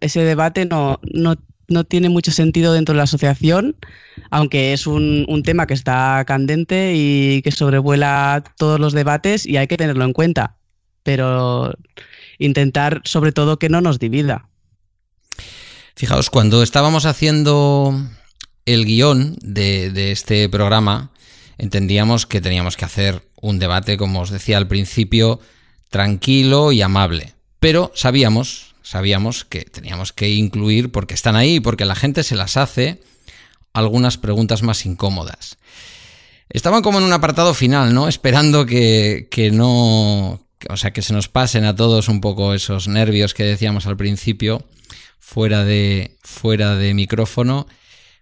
ese debate no, no no tiene mucho sentido dentro de la asociación, aunque es un, tema que está candente y que sobrevuela todos los debates y hay que tenerlo en cuenta. Pero intentar sobre todo que no nos divida. Fijaos, cuando estábamos haciendo el guion de, de, este programa, entendíamos que teníamos que hacer un debate, como os decía al principio, tranquilo y amable. Pero sabíamos, sabíamos que teníamos que incluir, porque están ahí, porque la gente se las hace, algunas preguntas más incómodas. Estaban como en un apartado final, ¿no? Esperando que, que no. O sea, que se nos pasen a todos un poco esos nervios que decíamos al principio, fuera de, fuera de micrófono.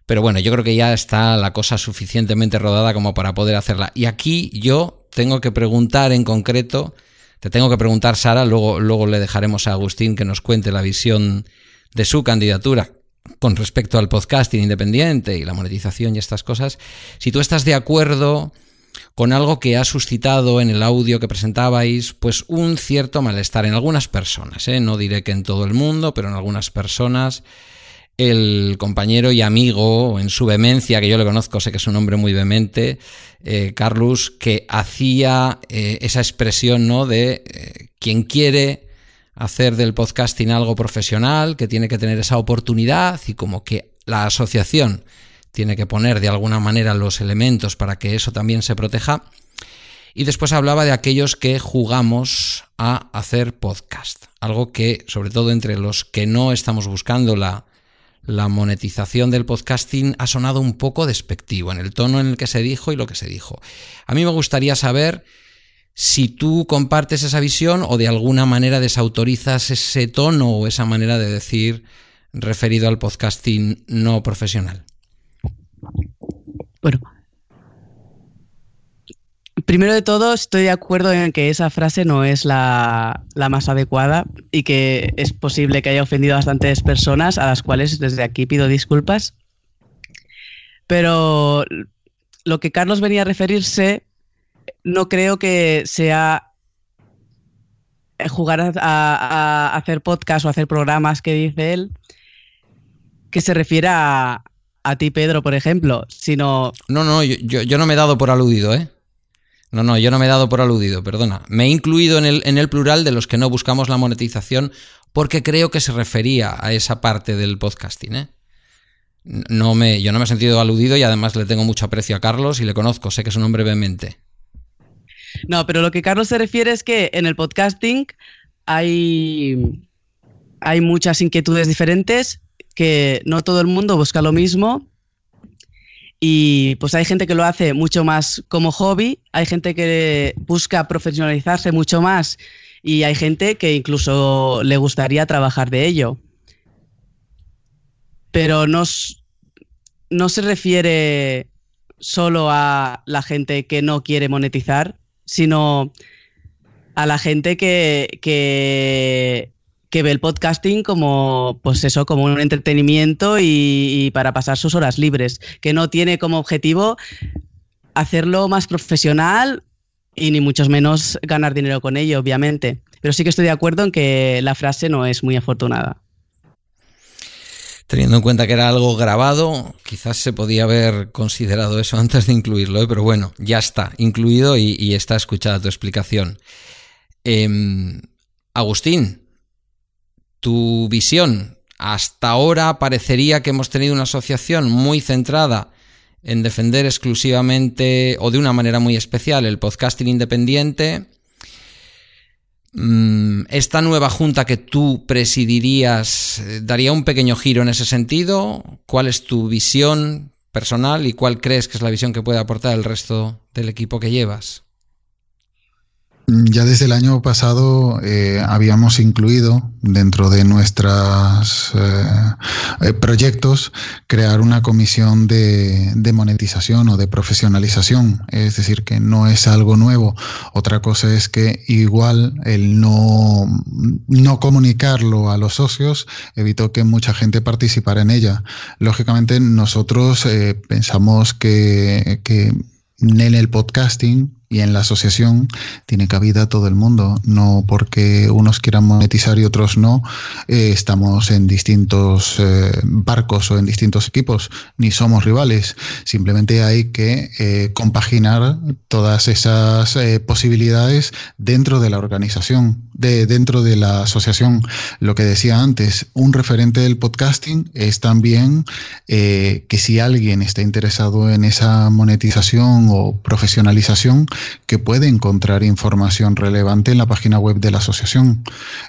Pero bueno, yo creo que ya está la cosa suficientemente rodada como para poder hacerla. Y aquí yo tengo que preguntar en concreto te tengo que preguntar, Sara, luego, luego le dejaremos a Agustín que nos cuente la visión de su candidatura con respecto al podcasting independiente y la monetización y estas cosas, si tú estás de acuerdo con algo que ha suscitado en el audio que presentabais, pues un cierto malestar en algunas personas, ¿eh? no diré que en todo el mundo, pero en algunas personas, el compañero y amigo, en su vehemencia, que yo le conozco, sé que es un hombre muy vehemente, eh, Carlos, que hacía eh, esa expresión ¿no? de eh, quien quiere hacer del podcasting algo profesional, que tiene que tener esa oportunidad y como que la asociación tiene que poner de alguna manera los elementos para que eso también se proteja. Y después hablaba de aquellos que jugamos a hacer podcast, algo que sobre todo entre los que no estamos buscando la la monetización del podcasting ha sonado un poco despectivo en el tono en el que se dijo y lo que se dijo. A mí me gustaría saber si tú compartes esa visión o de alguna manera desautorizas ese tono o esa manera de decir referido al podcasting no profesional? Bueno, primero de todo estoy de acuerdo en que esa frase no es la, la, más adecuada y que es posible que haya ofendido a bastantes personas a las cuales desde aquí pido disculpas. Pero lo que Carlos venía a referirse no creo que sea jugar a, hacer podcast o hacer programas que dice él, que se refiera a, a ti, Pedro, por ejemplo, sino... No, no, yo, yo, no me he dado por aludido, ¿eh? No, no, yo no me he dado por aludido, perdona. Me he incluido en el, en el plural de los que no buscamos la monetización porque creo que se refería a esa parte del podcasting, ¿eh? No me, yo no me he sentido aludido y además le tengo mucho aprecio a Carlos y le conozco, sé que es un hombre vehemente. No, pero lo que Carlos se refiere es que en el podcasting hay, hay muchas inquietudes diferentes, que no todo el mundo busca lo mismo y pues hay gente que lo hace mucho más como hobby, hay gente que busca profesionalizarse mucho más y hay gente que incluso le gustaría trabajar de ello. Pero no, no se refiere solo a la gente que no quiere monetizar, sino a la gente que, que, que, ve el podcasting como, pues eso, como un entretenimiento y, para pasar sus horas libres, que no tiene como objetivo hacerlo más profesional y ni mucho menos ganar dinero con ello, obviamente. Pero sí que estoy de acuerdo en que la frase no es muy afortunada. Teniendo en cuenta que era algo grabado, quizás se podía haber considerado eso antes de incluirlo, ¿eh? pero bueno, ya está incluido y, está escuchada tu explicación. Eh, Agustín, tu visión. Hasta ahora parecería que hemos tenido una asociación muy centrada en defender exclusivamente o de una manera muy especial el podcasting independiente Mm, ¿Esta nueva junta que tú presidirías eh, daría un pequeño giro en ese sentido? ¿Cuál es tu visión personal y cuál crees que es la visión que puede aportar el resto del equipo que llevas? Ya desde el año pasado eh, habíamos incluido dentro de nuestros eh, proyectos crear una comisión de, de, monetización o de profesionalización. Es decir, que no es algo nuevo. Otra cosa es que igual el no, no comunicarlo a los socios evitó que mucha gente participara en ella. Lógicamente nosotros eh, pensamos que, que en el podcasting y en la asociación tiene cabida todo el mundo. No porque unos quieran monetizar y otros no, eh, estamos en distintos eh, barcos o en distintos equipos, ni somos rivales. Simplemente hay que eh, compaginar todas esas posibilidades dentro de la organización, de, dentro de la asociación. Lo que decía antes, un referente del podcasting es también que si alguien está interesado en esa monetización o profesionalización, que puede encontrar información relevante en la página web de la asociación.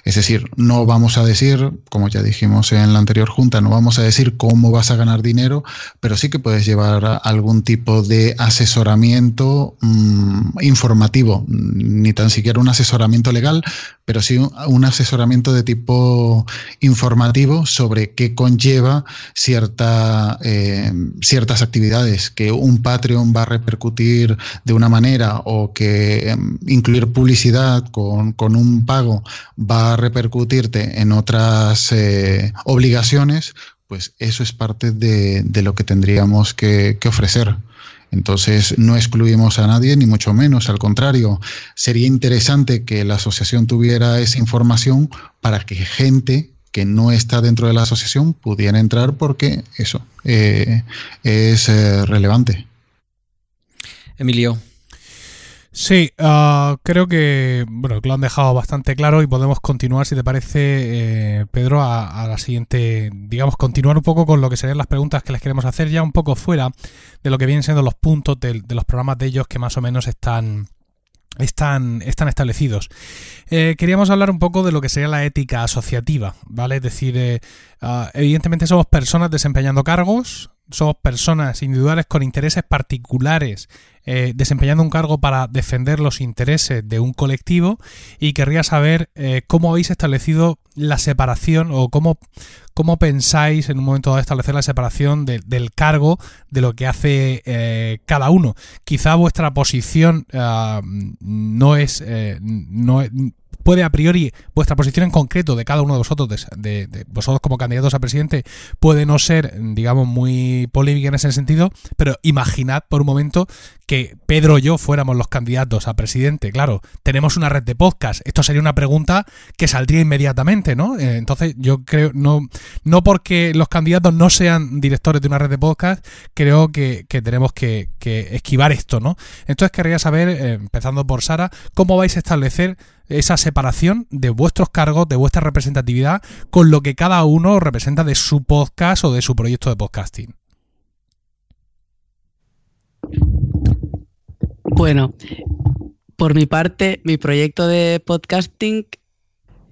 Es decir, no vamos a decir, como ya dijimos en la anterior junta, no vamos a decir cómo vas a ganar dinero, pero sí que puedes llevar algún tipo de asesoramiento mmm, informativo, ni tan siquiera un asesoramiento legal, pero sí un asesoramiento de tipo informativo sobre qué conlleva cierta, eh, ciertas actividades, que un Patreon va a repercutir de una manera o que eh, incluir publicidad con, con, un pago va a repercutirte en otras eh, obligaciones, pues eso es parte de, de lo que tendríamos que, que ofrecer. Entonces, no excluimos a nadie, ni mucho menos, al contrario, sería interesante que la asociación tuviera esa información para que gente que no está dentro de la asociación pudiera entrar porque eso eh, es eh, relevante. Emilio. Sí, uh, creo que bueno lo han dejado bastante claro y podemos continuar, si te parece, eh, Pedro, a, la siguiente, digamos, continuar un poco con lo que serían las preguntas que les queremos hacer, ya un poco fuera de lo que vienen siendo los puntos de, de los programas de ellos que más o menos están, están, están establecidos. Eh, queríamos hablar un poco de lo que sería la ética asociativa, ¿vale? Es decir, eh, uh, evidentemente somos personas desempeñando cargos somos personas individuales con intereses particulares eh, desempeñando un cargo para defender los intereses de un colectivo y querría saber eh, cómo habéis establecido la separación o cómo, cómo pensáis en un momento dado establecer la separación del cargo de lo que hace eh, cada uno. Quizá vuestra posición ah, no es, no puede a priori vuestra posición en concreto de cada uno de vosotros, de, vosotros como candidatos a presidente, puede no ser, digamos, muy polémica en ese sentido, pero imaginad por un momento que Pedro y yo fuéramos los candidatos a presidente. Claro, tenemos una red de podcast. Esto sería una pregunta que saldría inmediatamente, ¿no? Eh, entonces, yo creo, no, no porque los candidatos no sean directores de una red de podcast, creo que, tenemos que, esquivar esto, ¿no? Entonces, querría saber, eh, empezando por Sara, cómo vais a establecer esa separación de vuestros cargos, de vuestra representatividad, con lo que cada uno representa de su podcast o de su proyecto de podcasting. Bueno, por mi parte, mi proyecto de podcasting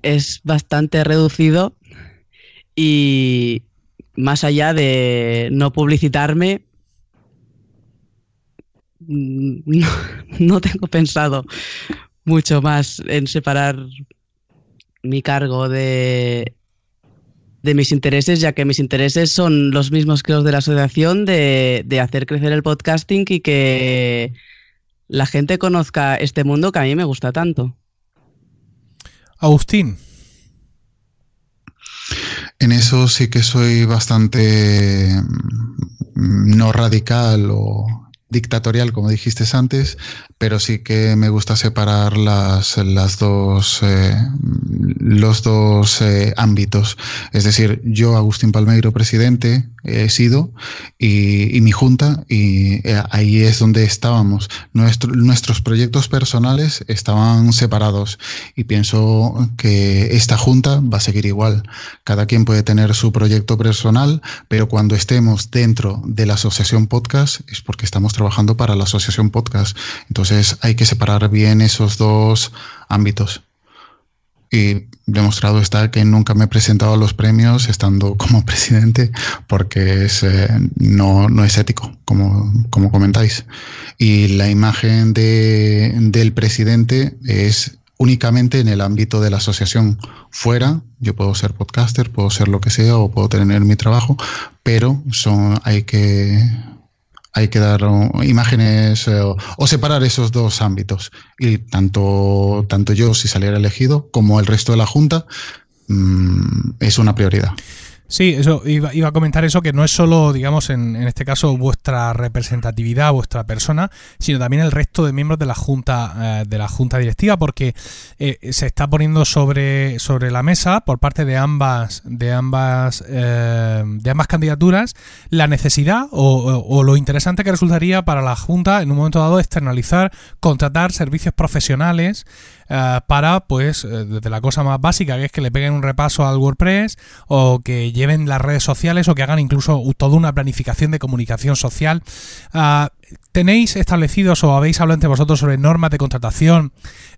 es bastante reducido y más allá de no publicitarme, no, tengo pensado mucho más en separar mi cargo de, de mis intereses, ya que mis intereses son los mismos que los de la asociación de, de, hacer crecer el podcasting y que la gente conozca este mundo que a mí me gusta tanto. Agustín. En eso sí que soy bastante mm, no radical o dictatorial, como dijiste antes, pero sí que me gusta separar las, las dos, eh, los dos eh, ámbitos. Es decir, yo, Agustín Palmeiro, presidente, he sido, y, mi junta, y eh, ahí es donde estábamos. nuestros proyectos personales estaban separados y pienso que esta junta va a seguir igual. Cada quien puede tener su proyecto personal, pero cuando estemos dentro de la asociación podcast es porque estamos trabajando para la asociación podcast. Entonces, hay que separar bien esos dos ámbitos. Y demostrado está que nunca me he presentado a los premios estando como presidente porque es, eh, no, no, es ético, como, como comentáis. Y la imagen de, del presidente es únicamente en el ámbito de la asociación. Fuera, yo puedo ser podcaster, puedo ser lo que sea o puedo tener mi trabajo, pero son, hay que hay que dar imágenes eh, o, separar esos dos ámbitos. Y tanto, tanto yo, si saliera elegido, como el resto de la Junta, mm, es una prioridad. Sí, eso iba, a comentar eso, que no es solo, digamos, en, en, este caso, vuestra representatividad, vuestra persona, sino también el resto de miembros de la Junta, eh, de la Junta Directiva, porque eh, se está poniendo sobre, sobre la mesa por parte de ambas, de ambas, eh, de ambas candidaturas la necesidad o, o, lo interesante que resultaría para la Junta en un momento dado externalizar, contratar servicios profesionales eh, para, pues, eh, desde la cosa más básica, que es que le peguen un repaso al WordPress o que lleven las redes sociales o que hagan incluso toda una planificación de comunicación social. Ah, ¿Tenéis establecidos o habéis hablado entre vosotros sobre normas de contratación,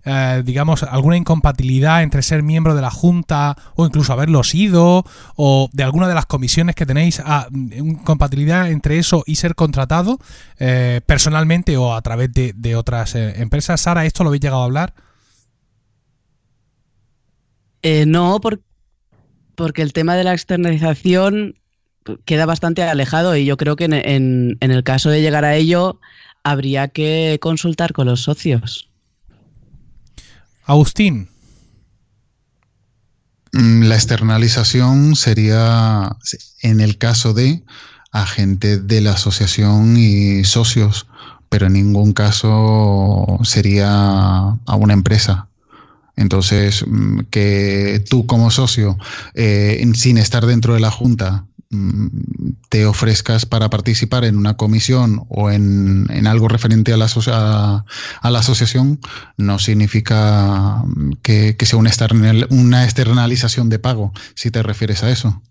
eh, digamos, alguna incompatibilidad entre ser miembro de la Junta o incluso haberlo sido, o de alguna de las comisiones que tenéis, ah, incompatibilidad entre eso y ser contratado personalmente o a través de, otras empresas? Sara, ¿esto lo habéis llegado a hablar? Eh, no, porque el tema de la externalización queda bastante alejado y yo creo que en, el caso de llegar a ello habría que consultar con los socios. Agustín. Mm, la externalización sería, en el caso de agente de la asociación y socios, pero en ningún caso sería a una empresa. Entonces, mm, que tú como socio, eh, sin estar dentro de la Junta, mm, te ofrezcas para participar en una comisión o en, algo referente a la, asociación, no significa mm, que, sea una externalización de pago, si te refieres a eso.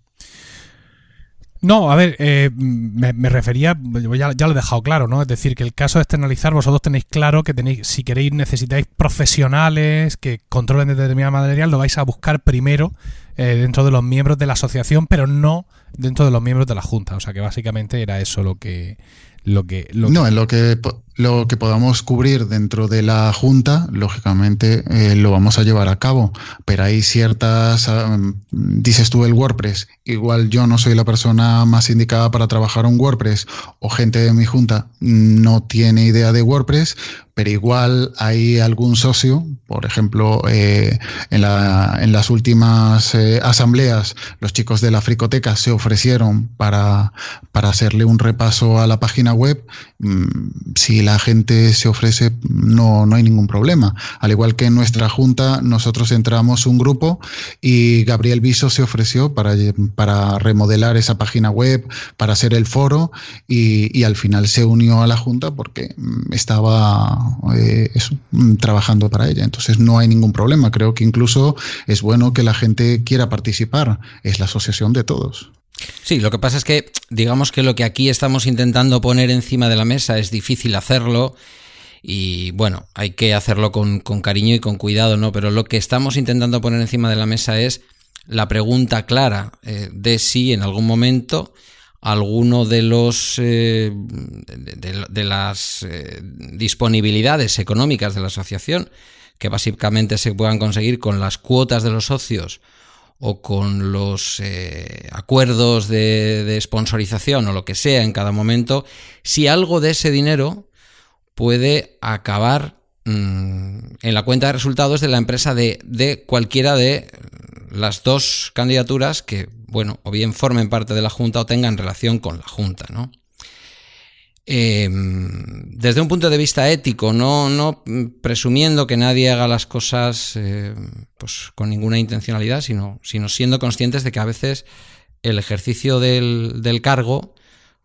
No, a ver, eh, me, refería, ya, ya, lo he dejado claro, ¿no? Es decir, que el caso de externalizar, vosotros tenéis claro que tenéis, si queréis, necesitáis profesionales que controlen determinado material, lo vais a buscar primero eh, dentro de los miembros de la asociación, pero no dentro de los miembros de la Junta. O sea que básicamente era eso lo que... Lo que no, en lo que lo que podamos cubrir dentro de la Junta, lógicamente eh, lo vamos a llevar a cabo, pero hay ciertas, ah, dices tú el WordPress, igual yo no soy la persona más indicada para trabajar un WordPress o gente de mi Junta no tiene idea de WordPress, pero igual hay algún socio, por ejemplo, eh, en, la, en, las últimas eh, asambleas, los chicos de la Fricoteca se ofrecieron para, para hacerle un repaso a la página web. Mm, si la gente se ofrece, no, no hay ningún problema. Al igual que en nuestra junta, nosotros entramos un grupo y Gabriel Viso se ofreció para, para remodelar esa página web, para hacer el foro y, al final se unió a la junta porque mm, estaba eh, mm, trabajando para ella. Entonces no hay ningún problema. Creo que incluso es bueno que la gente quiera participar. Es la asociación de todos. Sí, lo que pasa es que digamos que lo que aquí estamos intentando poner encima de la mesa es difícil hacerlo y bueno, hay que hacerlo con, cariño y con cuidado, ¿no? Pero lo que estamos intentando poner encima de la mesa es la pregunta clara eh, de si en algún momento alguno de los eh, de, las eh, disponibilidades económicas de la asociación que básicamente se puedan conseguir con las cuotas de los socios o con los eh, acuerdos de, de, sponsorización o lo que sea en cada momento, si algo de ese dinero puede acabar mm, en la cuenta de resultados de la empresa de, de, cualquiera de las dos candidaturas que, bueno, o bien formen parte de la Junta o tengan relación con la Junta, ¿no? Em, desde un punto de vista ético, no, presumiendo que nadie haga las cosas eh, pues, con ninguna intencionalidad, sino, siendo conscientes de que a veces el ejercicio del, cargo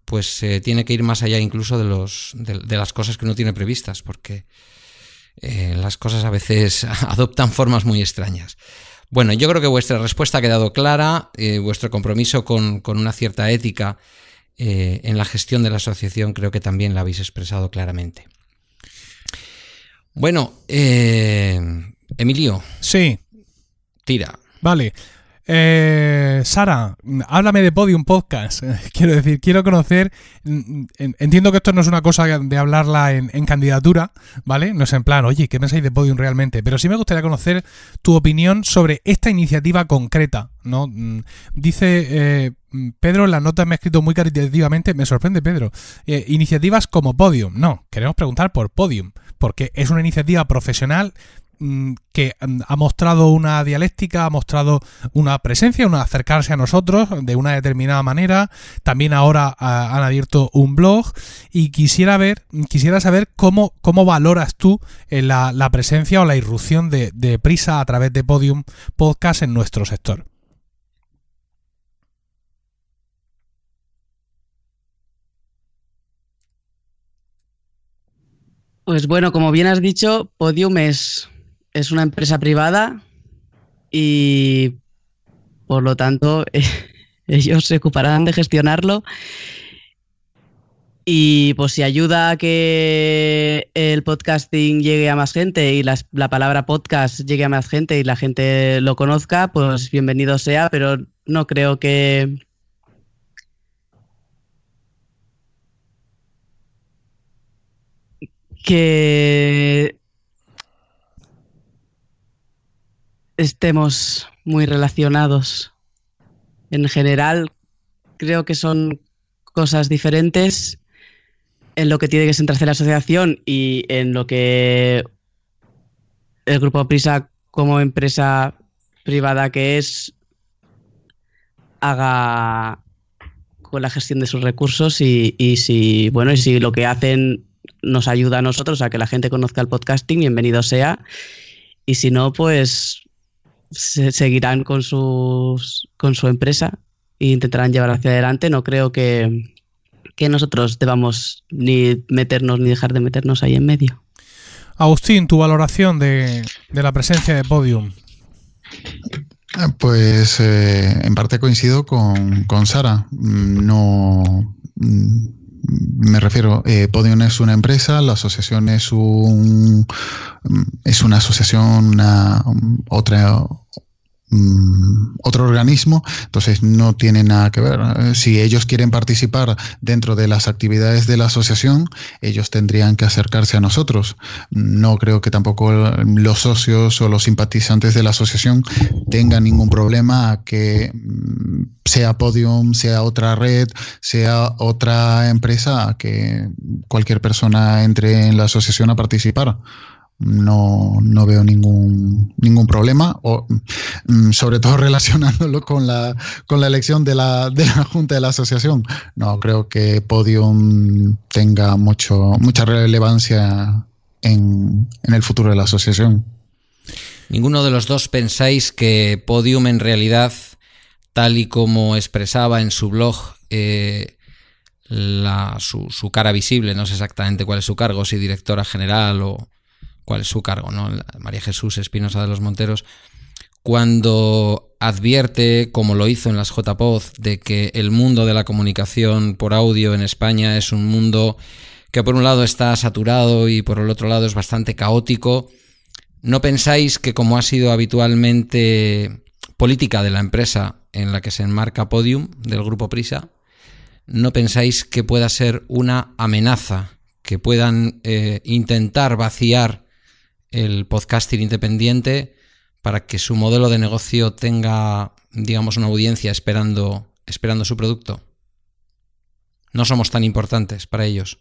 pues eh, tiene que ir más allá incluso de, las cosas que uno tiene previstas, porque eh, las cosas a veces adoptan formas muy extrañas. Bueno, yo creo que vuestra respuesta ha quedado clara, vuestro compromiso con una cierta ética eh, en la gestión de la asociación creo que también la habéis expresado claramente. Bueno, eh, Emilio. Sí. Tira. Vale. Eh, Sara, háblame de Podium Podcast. Quiero decir, quiero conocer. Entiendo que esto no es una cosa de hablarla en, candidatura, ¿vale? No es en plan, oye, ¿qué pensáis de Podium realmente? Pero sí me gustaría conocer tu opinión sobre esta iniciativa concreta, ¿no? Mm, dice eh, Pedro en la nota me ha escrito muy caritativamente, me sorprende Pedro. Eh, iniciativas como Podium. No, queremos preguntar por Podium, porque es una iniciativa profesional Mm, que mm, ha mostrado una dialéctica, ha mostrado una presencia, un acercarse a nosotros de una determinada manera. También ahora ah, han abierto un blog y quisiera ver, quisiera saber cómo, cómo valoras tú eh, la, presencia o la irrupción de, de Prisa a través de Podium Podcast en nuestro sector. Pues bueno, como bien has dicho, Podium es es una empresa privada y por lo tanto ellos se ocuparán de gestionarlo. Y pues si ayuda a que el podcasting llegue a más gente y la, palabra podcast llegue a más gente y la gente lo conozca, pues bienvenido sea, pero no creo que... que estemos muy relacionados. En general, creo que son cosas diferentes en lo que tiene que centrarse la asociación y en lo que el Grupo Prisa como empresa privada que es haga con la gestión de sus recursos y, y si bueno y si lo que hacen nos ayuda a nosotros a que la gente conozca el podcasting, bienvenido sea. Y si no, pues se seguirán con, sus, con su empresa e intentarán llevar hacia adelante. No creo que, nosotros debamos ni meternos ni dejar de meternos ahí en medio. Agustín, tu valoración de, la presencia de Podium. Pues eh, en parte coincido con, con Sara. No, me refiero, eh, Podium es una empresa, la asociación es un es una asociación, una otra otro organismo, entonces no tiene nada que ver. Si ellos quieren participar dentro de las actividades de la asociación, ellos tendrían que acercarse a nosotros. No creo que tampoco los socios o los simpatizantes de la asociación tengan ningún problema a que mm, sea Podium, sea otra red, sea otra empresa, que cualquier persona entre en la asociación a participar no, no veo ningún, ningún problema, o, mm, sobre todo relacionándolo con la, con la elección de la, de la Junta de la Asociación. No creo que Podium tenga mucho, mucha relevancia en, en el futuro de la asociación. ¿Ninguno de los dos pensáis que Podium en realidad, tal y como expresaba en su blog, eh, la, su, su, cara visible, no sé exactamente cuál es su cargo, si directora general o, cuál es su cargo, ¿no? María Jesús Espinosa de los Monteros, cuando advierte, como lo hizo en las JPOZ, de que el mundo de la comunicación por audio en España es un mundo que por un lado está saturado y por el otro lado es bastante caótico, ¿no pensáis que como ha sido habitualmente política de la empresa en la que se enmarca Podium del grupo Prisa, no pensáis que pueda ser una amenaza, que puedan eh, intentar vaciar el podcasting independiente para que su modelo de negocio tenga, digamos, una audiencia esperando, esperando su producto? No somos tan importantes para ellos.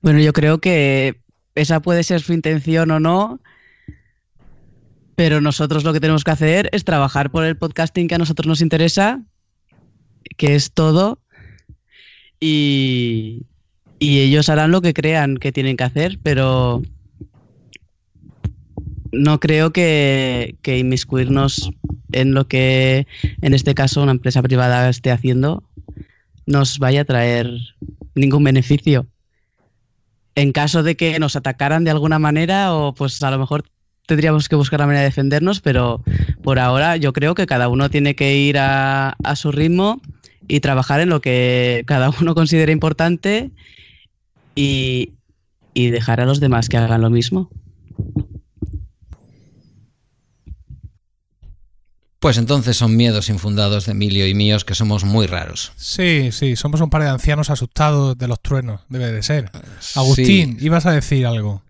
Bueno, yo creo que esa puede ser su intención o no, pero nosotros lo que tenemos que hacer es trabajar por el podcasting que a nosotros nos interesa, que es todo, y, y ellos harán lo que crean que tienen que hacer, pero no creo que, inmiscuirnos en lo que en este caso una empresa privada esté haciendo nos vaya a traer ningún beneficio. En caso de que nos atacaran de alguna manera, o pues a lo mejor tendríamos que buscar la manera de defendernos, pero por ahora yo creo que cada uno tiene que ir a, a su ritmo y trabajar en lo que cada uno considere importante y, dejar a los demás que hagan lo mismo. Pues entonces son miedos infundados de Emilio y míos que somos muy raros. Sí, sí, somos un par de ancianos asustados de los truenos, debe de ser. Agustín, ibas a decir algo.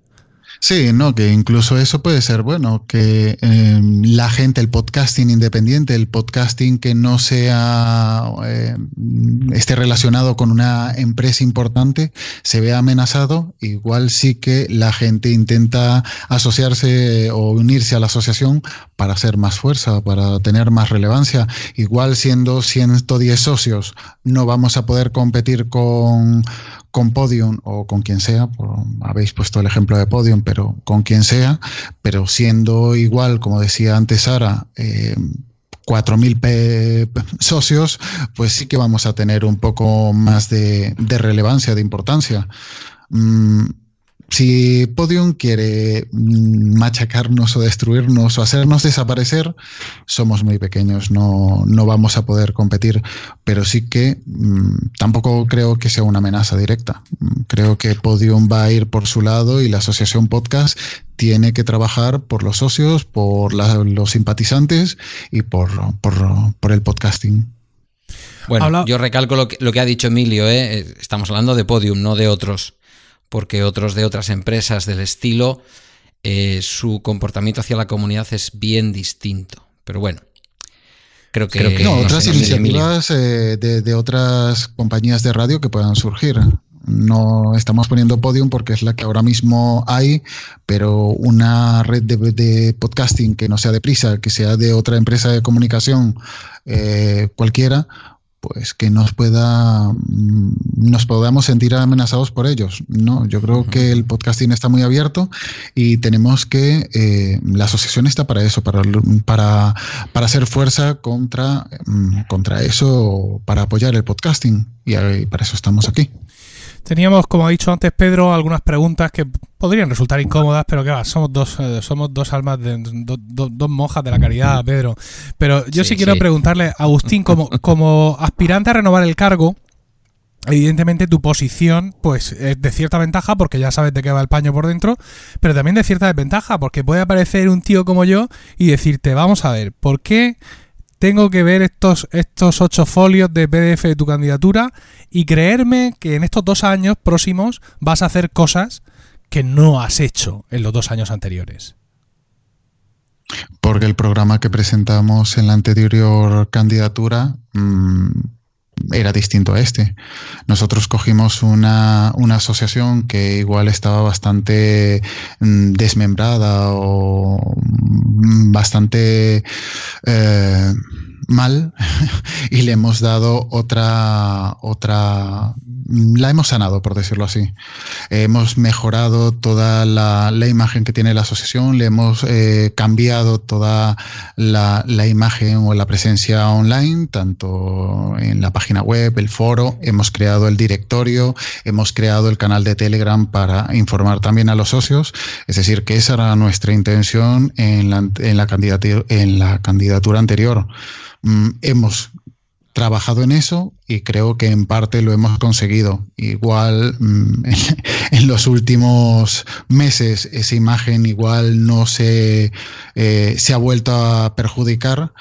Sí, no, que incluso eso puede ser bueno, que em, la gente, el podcasting independiente, el podcasting que no sea em, esté relacionado con una empresa importante, se vea amenazado. Igual sí que la gente intenta asociarse o unirse a la asociación para hacer más fuerza, para tener más relevancia. Igual siendo 110 socios, no vamos a poder competir con con Podium o con quien sea, habéis puesto el ejemplo de Podium, pero con quien sea, pero siendo igual, como decía antes Sara, eh, 4.000 socios, pues sí que vamos a tener un poco más de, relevancia, de importancia. Mm, si Podium quiere mm, machacarnos o destruirnos o hacernos desaparecer, somos muy pequeños, no, no vamos a poder competir, pero sí que mmm, tampoco creo que sea una amenaza directa. Mm, creo que Podium va a ir por su lado y la asociación podcast tiene que trabajar por los socios, por la, los simpatizantes y por, por, por el podcasting. Bueno, yo recalco lo que, lo que ha dicho Emilio, ¿eh? estamos hablando de Podium, no de otros porque otros de otras empresas del estilo, eh, su comportamiento hacia la comunidad es bien distinto. Pero bueno, creo que... no, otras iniciativas eh, de, otras compañías de radio que puedan surgir. No estamos poniendo Podium porque es la que ahora mismo hay, pero una red de, podcasting que no sea de prisa, que sea de otra empresa de comunicación eh, cualquiera, pues que nos pueda mm, nos podamos sentir amenazados por ellos. No, yo creo que el podcasting está muy abierto y tenemos que eh, la asociación está para eso, para, para, para hacer fuerza contra, mm, contra eso, para apoyar el podcasting y para eso estamos aquí. Teníamos, como ha dicho antes Pedro, algunas preguntas que podrían resultar incómodas, pero que va, somos dos, eh, somos dos almas, de, dos monjas de la caridad, Pedro. Pero yo sí, quiero preguntarle, Agustín, como, como aspirante a renovar el cargo, evidentemente tu posición pues es de cierta ventaja porque ya sabes de qué va el paño por dentro, pero también de cierta desventaja porque puede aparecer un tío como yo y decirte, vamos a ver, ¿por qué tengo que ver estos, estos ocho folios de PDF de tu candidatura y creerme que en estos dos años próximos vas a hacer cosas que no has hecho en los dos años anteriores? Porque el programa que presentamos en la anterior candidatura mmm, era distinto a este. Nosotros cogimos una, una asociación que igual estaba bastante mm, desmembrada o mm, bastante eh, mal y le hemos dado otra, otra, la hemos sanado, por decirlo así. Hemos mejorado toda la, la imagen que tiene la asociación, le hemos eh, cambiado toda la, la, imagen o la presencia online, tanto en la página web, el foro, hemos creado el directorio, hemos creado el canal de Telegram para informar también a los socios. Es decir, que esa era nuestra intención en la, en la, candidatura, en la candidatura anterior. Mm, hemos trabajado en eso y creo que en parte lo hemos conseguido. Igual mm, en los últimos meses esa imagen igual no se, eh, se ha vuelto a perjudicar.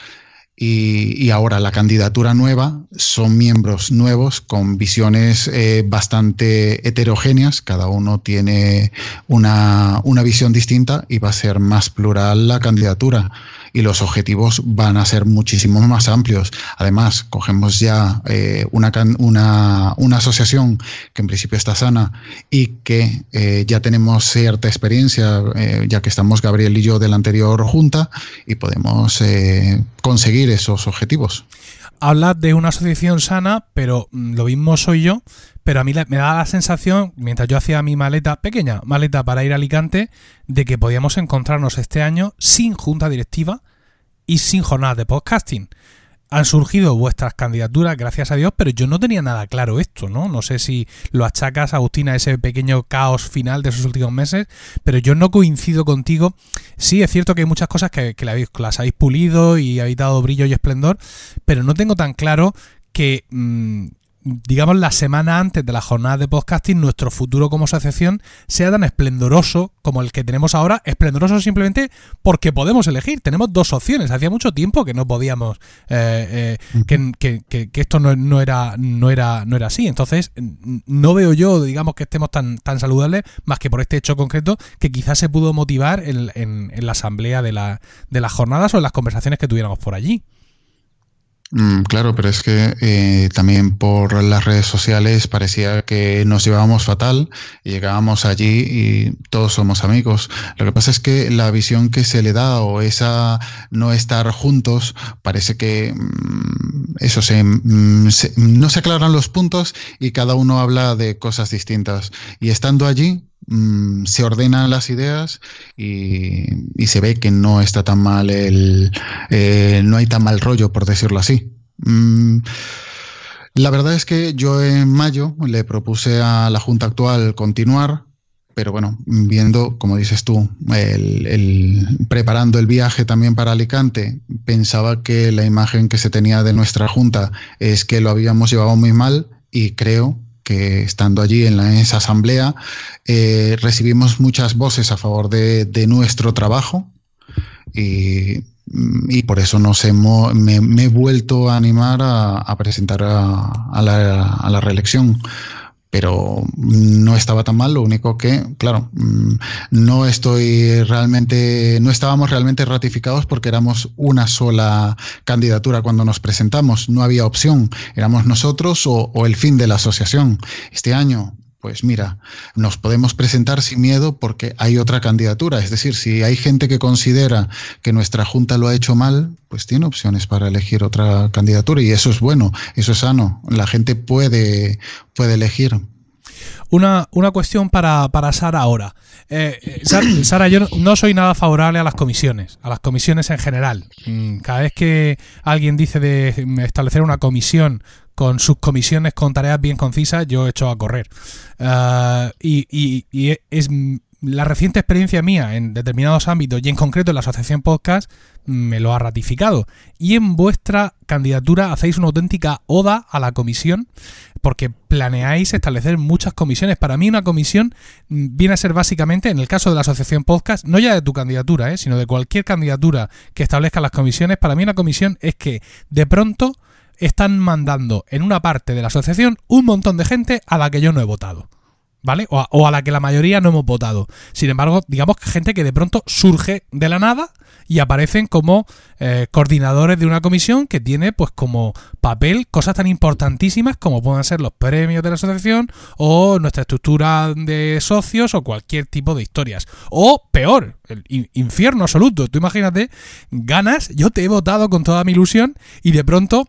Y, ahora la candidatura nueva son miembros nuevos con visiones eh, bastante heterogéneas, cada uno tiene una, una visión distinta y va a ser más plural la candidatura y los objetivos van a ser muchísimo más amplios. Además, cogemos ya eh, una, una, asociación que en principio está sana y que eh, ya tenemos cierta experiencia, eh, ya que estamos Gabriel y yo de la anterior junta, y podemos conseguir esos objetivos. Hablas de una asociación sana, pero mm, lo mismo soy yo, pero a mí me da la sensación, mientras yo hacía mi maleta, pequeña maleta para ir a Alicante, de que podíamos encontrarnos este año sin junta directiva y sin jornadas de podcasting. Han surgido vuestras candidaturas, gracias a Dios, pero yo no tenía nada claro esto, ¿no? No sé si lo achacas, Agustina, ese pequeño caos final de esos últimos meses, pero yo no coincido contigo. Sí, es cierto que hay muchas cosas que, las habéis pulido y habéis dado brillo y esplendor, pero no tengo tan claro que, mmm, digamos, la semana antes de la jornada de podcasting, nuestro futuro como asociación sea tan esplendoroso como el que tenemos ahora. Esplendoroso simplemente porque podemos elegir. Tenemos dos opciones. Hacía mucho tiempo que no podíamos, eh, eh, que, que, que, esto no, no, era, no, era, no era así. Entonces, no veo yo, digamos, que estemos tan, tan saludables, más que por este hecho concreto, que quizás se pudo motivar en, en, en la asamblea de, la, de las jornadas o en las conversaciones que tuviéramos por allí. Mm, claro, pero es que eh, también por las redes sociales parecía que nos llevábamos fatal llegábamos allí y todos somos amigos. Lo que pasa es que la visión que se le da o esa no estar juntos parece que mm, eso mm, se, no se aclaran los puntos y cada uno habla de cosas distintas. Y estando allí mmm, se ordenan las ideas y, se ve que no está tan mal el, eh, no hay tan mal rollo, por decirlo así. Mm, la verdad es que yo en mayo le propuse a la Junta actual continuar, pero bueno, viendo, como dices tú, el, preparando el viaje también para Alicante, pensaba que la imagen que se tenía de nuestra Junta es que lo habíamos llevado muy mal y creo que estando allí en, la, esa asamblea eh, recibimos muchas voces a favor de, nuestro trabajo y, y, por eso nos hemos, me, he vuelto a animar a, presentar a, la, a la reelección pero no estaba tan mal, lo único que, claro, mm, no estoy realmente, no estábamos realmente ratificados porque éramos una sola candidatura cuando nos presentamos, no había opción, éramos nosotros o, o el fin de la asociación. Este año pues mira, nos podemos presentar sin miedo porque hay otra candidatura. Es decir, si hay gente que considera que nuestra Junta lo ha hecho mal, pues tiene opciones para elegir otra candidatura y eso es bueno, eso es sano. La gente puede, puede elegir. Una, una cuestión para, para Sara ahora. Eh, Sara, yo no soy nada favorable a las comisiones, a las comisiones en general. Mm, cada vez que alguien dice de establecer una comisión con sus comisiones con tareas bien concisas, yo he hecho a correr. Uh, y, y, y, es la reciente experiencia mía en determinados ámbitos y en concreto en la asociación podcast me lo ha ratificado. Y en vuestra candidatura hacéis una auténtica oda a la comisión porque planeáis establecer muchas comisiones. Para mí una comisión viene a ser básicamente, en el caso de la asociación podcast, no ya de tu candidatura, ¿eh? sino de cualquier candidatura que establezca las comisiones, para mí una comisión es que de pronto están mandando en una parte de la asociación un montón de gente a la que yo no he votado. ¿Vale? O a, la que la mayoría no hemos votado. Sin embargo, digamos que gente que de pronto surge de la nada y aparecen como eh, coordinadores de una comisión que tiene pues como papel cosas tan importantísimas como puedan ser los premios de la asociación o nuestra estructura de socios o cualquier tipo de historias. O peor, el infierno absoluto. Tú imagínate, ganas, yo te he votado con toda mi ilusión y de pronto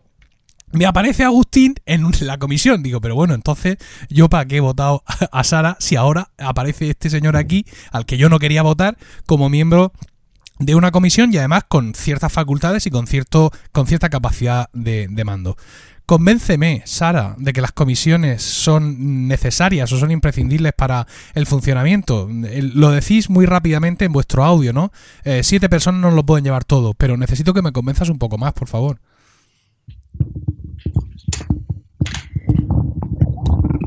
me aparece Agustín en la comisión. Digo, pero bueno, entonces yo para qué he votado a Sara si ahora aparece este señor aquí al que yo no quería votar como miembro de una comisión y además con ciertas facultades y con, cierto, con cierta capacidad de, mando. Convénceme, Sara, de que las comisiones son necesarias o son imprescindibles para el funcionamiento. Lo decís muy rápidamente en vuestro audio, ¿no? Eh, siete personas no lo pueden llevar todo, pero necesito que me convenzas un poco más, por favor.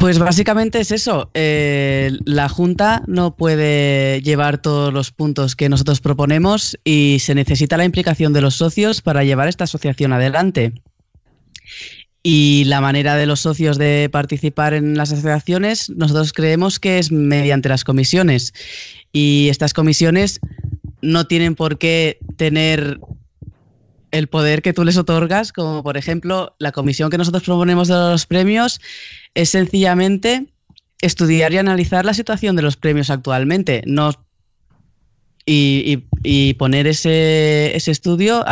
Pues básicamente es eso. Eh, la Junta no puede llevar todos los puntos que nosotros proponemos y se necesita la implicación de los socios para llevar esta asociación adelante. Y la manera de los socios de participar en las asociaciones, nosotros creemos que es mediante las comisiones. Y estas comisiones no tienen por qué tener el poder que tú les otorgas, como por ejemplo la comisión que nosotros proponemos de los premios, es sencillamente estudiar y analizar la situación de los premios actualmente, no y, poner ese, estudio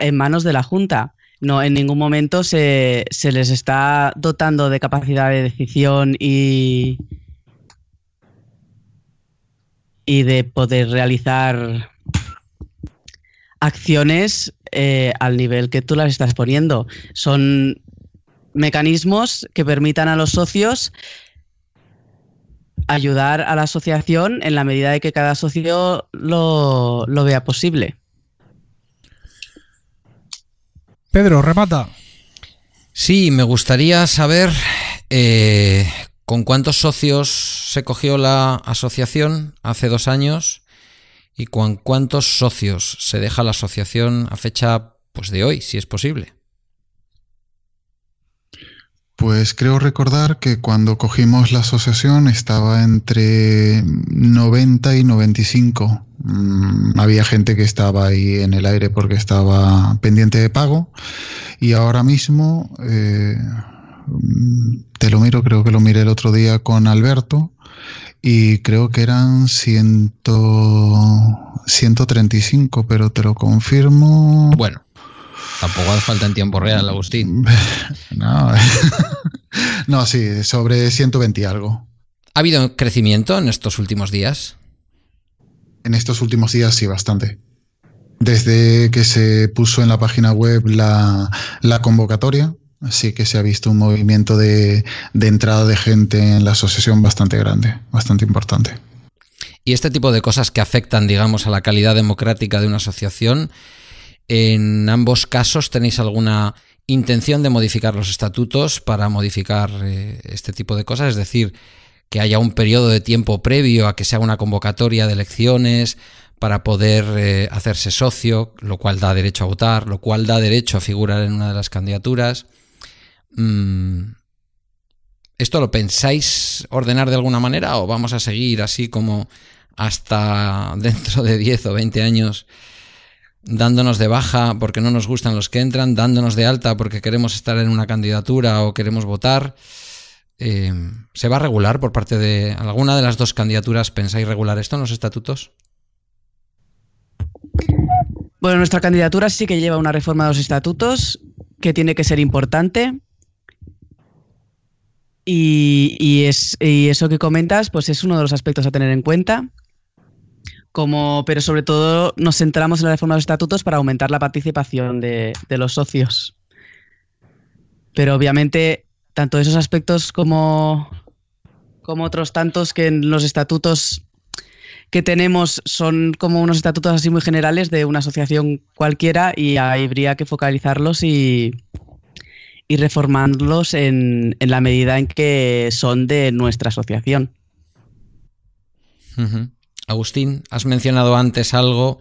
en manos de la Junta. No, en ningún momento se, les está dotando de capacidad de decisión y de poder realizar acciones eh, al nivel que tú las estás poniendo. Son mecanismos que permitan a los socios ayudar a la asociación en la medida de que cada socio lo, vea posible. Pedro, remata. Sí, me gustaría saber eh, con cuántos socios se cogió la asociación hace dos años y con cuántos socios se deja la asociación a fecha pues, de hoy, si es posible. Pues creo recordar que cuando cogimos la asociación estaba entre 90 y 95. Mm, había gente que estaba ahí en el aire porque estaba pendiente de pago y ahora mismo, eh, te lo miro, creo que lo miré el otro día con Alberto, y creo que eran ciento, 135, pero te lo confirmo. Bueno, tampoco hace falta en tiempo real, Agustín. no, no, sí, sobre 120 y algo. ¿Ha habido crecimiento en estos últimos días? En estos últimos días sí, bastante. Desde que se puso en la página web la, la convocatoria, sí que se ha visto un movimiento de, entrada de gente en la asociación bastante grande, bastante importante. Y este tipo de cosas que afectan, digamos, a la calidad democrática de una asociación, en ambos casos tenéis alguna intención de modificar los estatutos para modificar eh, este tipo de cosas, es decir, que haya un periodo de tiempo previo a que se haga una convocatoria de elecciones para poder eh, hacerse socio, lo cual da derecho a votar, lo cual da derecho a figurar en una de las candidaturas. Mm, ¿Esto lo pensáis ordenar de alguna manera o vamos a seguir así como hasta dentro de 10 o 20 años dándonos de baja porque no nos gustan los que entran, dándonos de alta porque queremos estar en una candidatura o queremos votar? Eh, ¿Se va a regular por parte de alguna de las dos candidaturas? ¿Pensáis regular esto en los estatutos? Bueno, nuestra candidatura sí que lleva una reforma de los estatutos que tiene que ser importante y, es, eso que comentas, pues es uno de los aspectos a tener en cuenta. Como, pero sobre todo nos centramos en la reforma de los estatutos para aumentar la participación de, los socios. Pero obviamente, tanto esos aspectos como, como otros tantos que en los estatutos que tenemos son como unos estatutos así muy generales de una asociación cualquiera y habría que focalizarlos y, y reformarlos en, en, la medida en que son de nuestra asociación. Agustín, has mencionado antes algo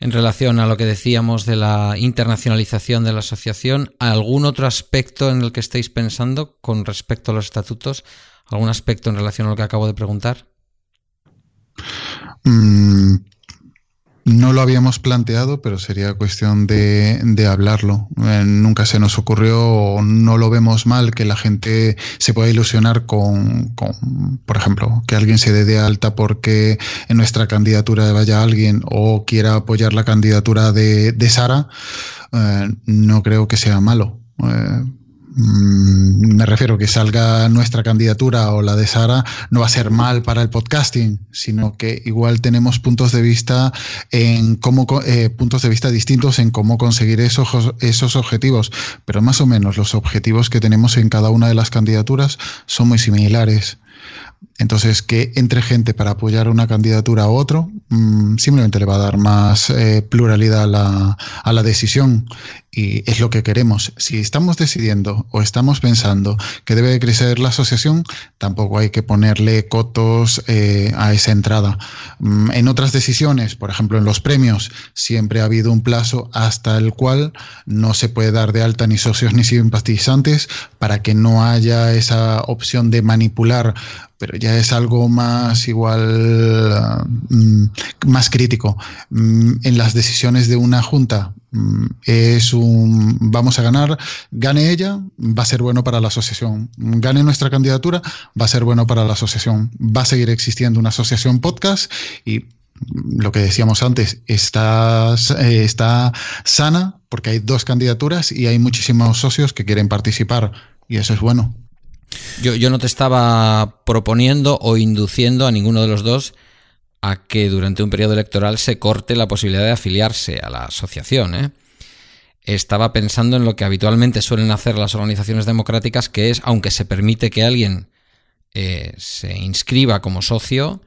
en relación a lo que decíamos de la internacionalización de la asociación. ¿Algún otro aspecto en el que estéis pensando con respecto a los estatutos? ¿Algún aspecto en relación a lo que acabo de preguntar? Mm, no lo habíamos planteado, pero sería cuestión de, hablarlo. Eh, nunca se nos ocurrió o no lo vemos mal que la gente se pueda ilusionar con, por ejemplo, que alguien se dé de alta porque en nuestra candidatura vaya alguien o quiera apoyar la candidatura de, Sara. Eh, no creo que sea malo. Eh, me refiero que salga nuestra candidatura o la de Sara, no va a ser mal para el podcasting, sino que igual tenemos puntos de vista en cómo eh, puntos de vista distintos en cómo conseguir esos, esos objetivos, pero más o menos los objetivos que tenemos en cada una de las candidaturas son muy similares. Entonces, que entre gente para apoyar una candidatura a otro, mm, simplemente le va a dar más eh, pluralidad a la, a la, decisión y es lo que queremos. Si estamos decidiendo o estamos pensando que debe crecer la asociación, tampoco hay que ponerle cotos eh, a esa entrada. Mm, en otras decisiones, por ejemplo, en los premios, siempre ha habido un plazo hasta el cual no se puede dar de alta ni socios ni simpatizantes para que no haya esa opción de manipular pero ya es algo más igual, mm, más crítico. Mm, en las decisiones de una junta es un, vamos a ganar, gane ella, va a ser bueno para la asociación. Gane nuestra candidatura, va a ser bueno para la asociación. Va a seguir existiendo una asociación podcast y lo que decíamos antes, está, está sana porque hay dos candidaturas y hay muchísimos socios que quieren participar y eso es bueno. Yo, no te estaba proponiendo o induciendo a ninguno de los dos a que durante un periodo electoral se corte la posibilidad de afiliarse a la asociación. ¿eh? Estaba pensando en lo que habitualmente suelen hacer las organizaciones democráticas, que es, aunque se permite que alguien eh, se inscriba como socio,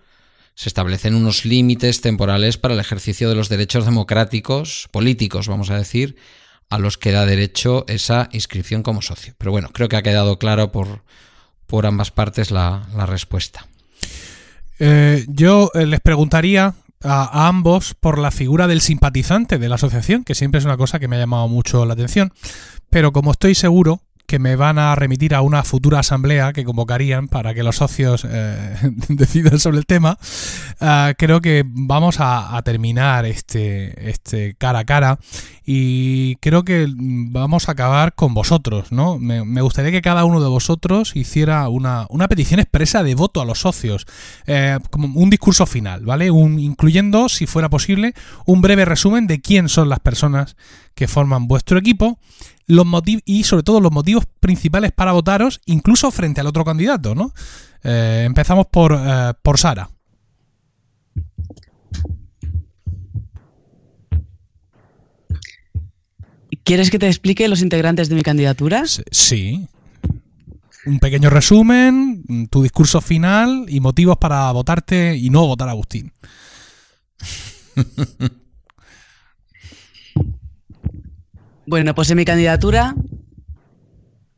se establecen unos límites temporales para el ejercicio de los derechos democráticos, políticos, vamos a decir, a los que da derecho esa inscripción como socio. Pero bueno, creo que ha quedado claro por, por ambas partes la, respuesta. Eh, yo eh, les preguntaría a, ambos por la figura del simpatizante de la asociación, que siempre es una cosa que me ha llamado mucho la atención. Pero como estoy seguro que me van a remitir a una futura asamblea que convocarían para que los socios eh, decidan sobre el tema, ah, creo que vamos a, terminar este, este cara a cara y creo que vamos a acabar con vosotros, ¿no? Me, gustaría que cada uno de vosotros hiciera una, petición expresa de voto a los socios, eh, como un discurso final, ¿vale? Un, incluyendo, si fuera posible, un breve resumen de quién son las personas que forman vuestro equipo los y sobre todo los motivos principales para votaros, incluso frente al otro candidato, ¿no? Eh, empezamos por, eh, por Sara. ¿Quieres que te explique los integrantes de mi candidatura? Sí. Un pequeño resumen, tu discurso final y motivos para votarte y no votar a Agustín. Bueno, pues en mi candidatura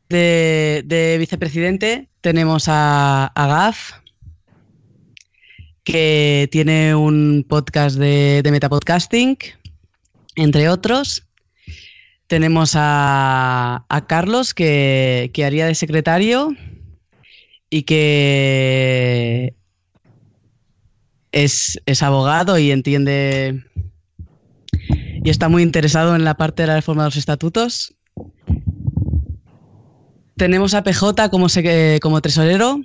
de, vicepresidente tenemos a, Gaf, que tiene un podcast de, metapodcasting, entre otros. Tenemos a, Carlos, que, haría de secretario y que es, es abogado y entiende y está muy interesado en la parte de la reforma de los estatutos. Tenemos a PJ como, como tesorero,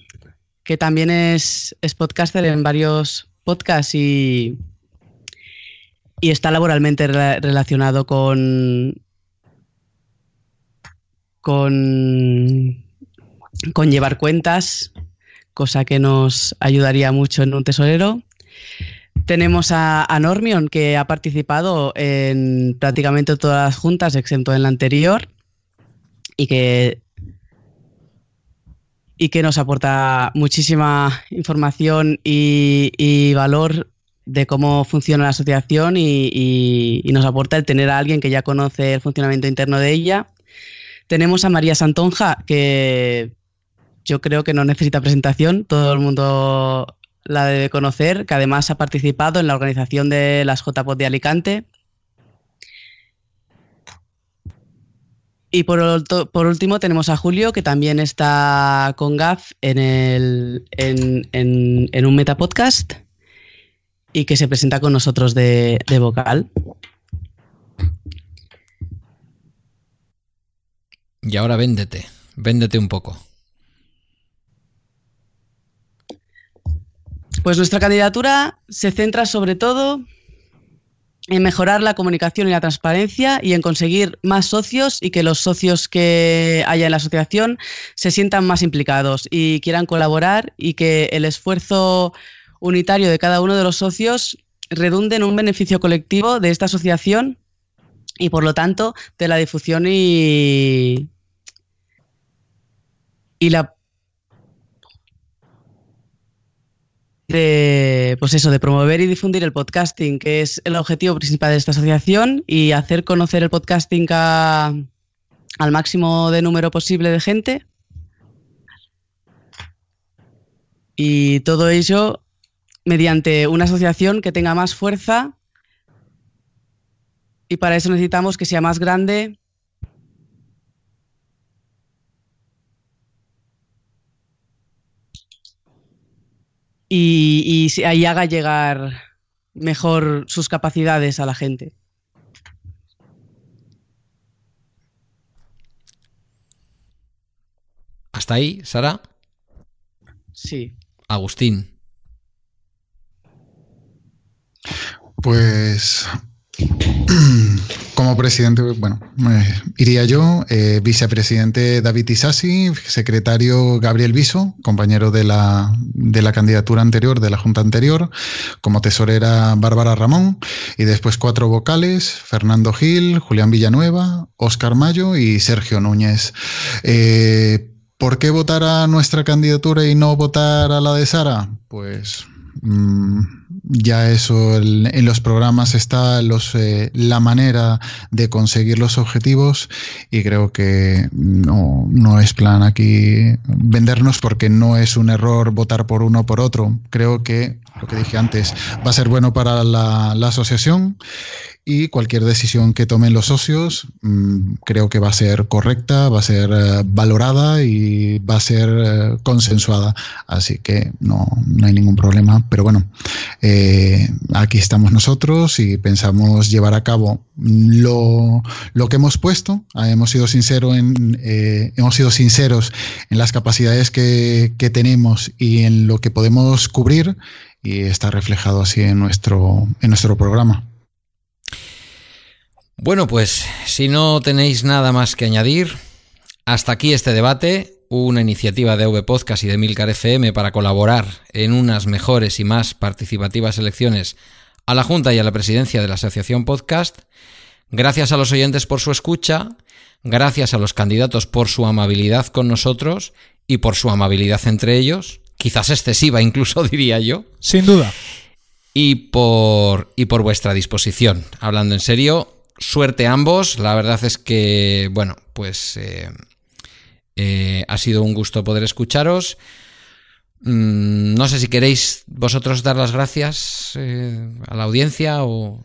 que también es, podcaster en varios podcasts y, y está laboralmente relacionado con, con, con llevar cuentas, cosa que nos ayudaría mucho en un tesorero. Tenemos a, Normion, que ha participado en prácticamente todas las juntas, excepto en la anterior, y que, y que nos aporta muchísima información y, valor de cómo funciona la asociación y, nos aporta el tener a alguien que ya conoce el funcionamiento interno de ella. Tenemos a María Santonja, que yo creo que no necesita presentación, todo el mundo la debe conocer, que además ha participado en la organización de las JPOD de Alicante. Y por, último tenemos a Julio, que también está con GAF en, el, en, en, un metapodcast y que se presenta con nosotros de, vocal. Y ahora véndete, véndete un poco. Pues nuestra candidatura se centra sobre todo en mejorar la comunicación y la transparencia y en conseguir más socios y que los socios que haya en la asociación se sientan más implicados y quieran colaborar y que el esfuerzo unitario de cada uno de los socios redunde en un beneficio colectivo de esta asociación y por lo tanto de la difusión y, y la de pues eso, de promover y difundir el podcasting, que es el objetivo principal de esta asociación, y hacer conocer el podcasting al máximo de número posible de gente. Y todo ello mediante una asociación que tenga más fuerza y para eso necesitamos que sea más grande. Y, y ahí haga llegar mejor sus capacidades a la gente. ¿Hasta ahí, Sara? Sí. Agustín. Pues como presidente, bueno, iría yo, eh, vicepresidente David Isasi, secretario Gabriel Viso, compañero de la, de la candidatura anterior, de la junta anterior, como tesorera Bárbara Ramón, y después cuatro vocales, Fernando Gil, Julián Villanueva, Óscar Mayo y Sergio Núñez. Eh, ¿Por qué votar a nuestra candidatura y no votar a la de Sara? Pues Mm, ya eso en los programas está los, eh, la manera de conseguir los objetivos y creo que no, no, es plan aquí vendernos porque no es un error votar por uno o por otro. Creo que, lo que dije antes, va a ser bueno para la, asociación y cualquier decisión que tomen los socios mm, creo que va a ser correcta, va a ser eh, valorada y va a ser eh, consensuada. Así que no, no, hay ningún problema. Pero bueno, eh, aquí estamos nosotros y pensamos llevar a cabo lo, lo que hemos puesto. Ah, hemos sido, sincero en, hemos sido sinceros en las capacidades que, que tenemos y en lo que podemos cubrir y está reflejado así en nuestro, en nuestro programa. Bueno, pues si no tenéis nada más que añadir, hasta aquí este debate, una iniciativa de V Podcast y de Milcar FM para colaborar en unas mejores y más participativas elecciones a la Junta y a la presidencia de la Asociación Podcast. Gracias a los oyentes por su escucha, gracias a los candidatos por su amabilidad con nosotros y por su amabilidad entre ellos, quizás excesiva incluso diría yo. Sin duda. Y por, y por vuestra disposición. Hablando en serio, suerte a ambos. La verdad es que, bueno, pues eh, eh, ha sido un gusto poder escucharos. Mm, no sé si queréis vosotros dar las gracias eh, a la audiencia o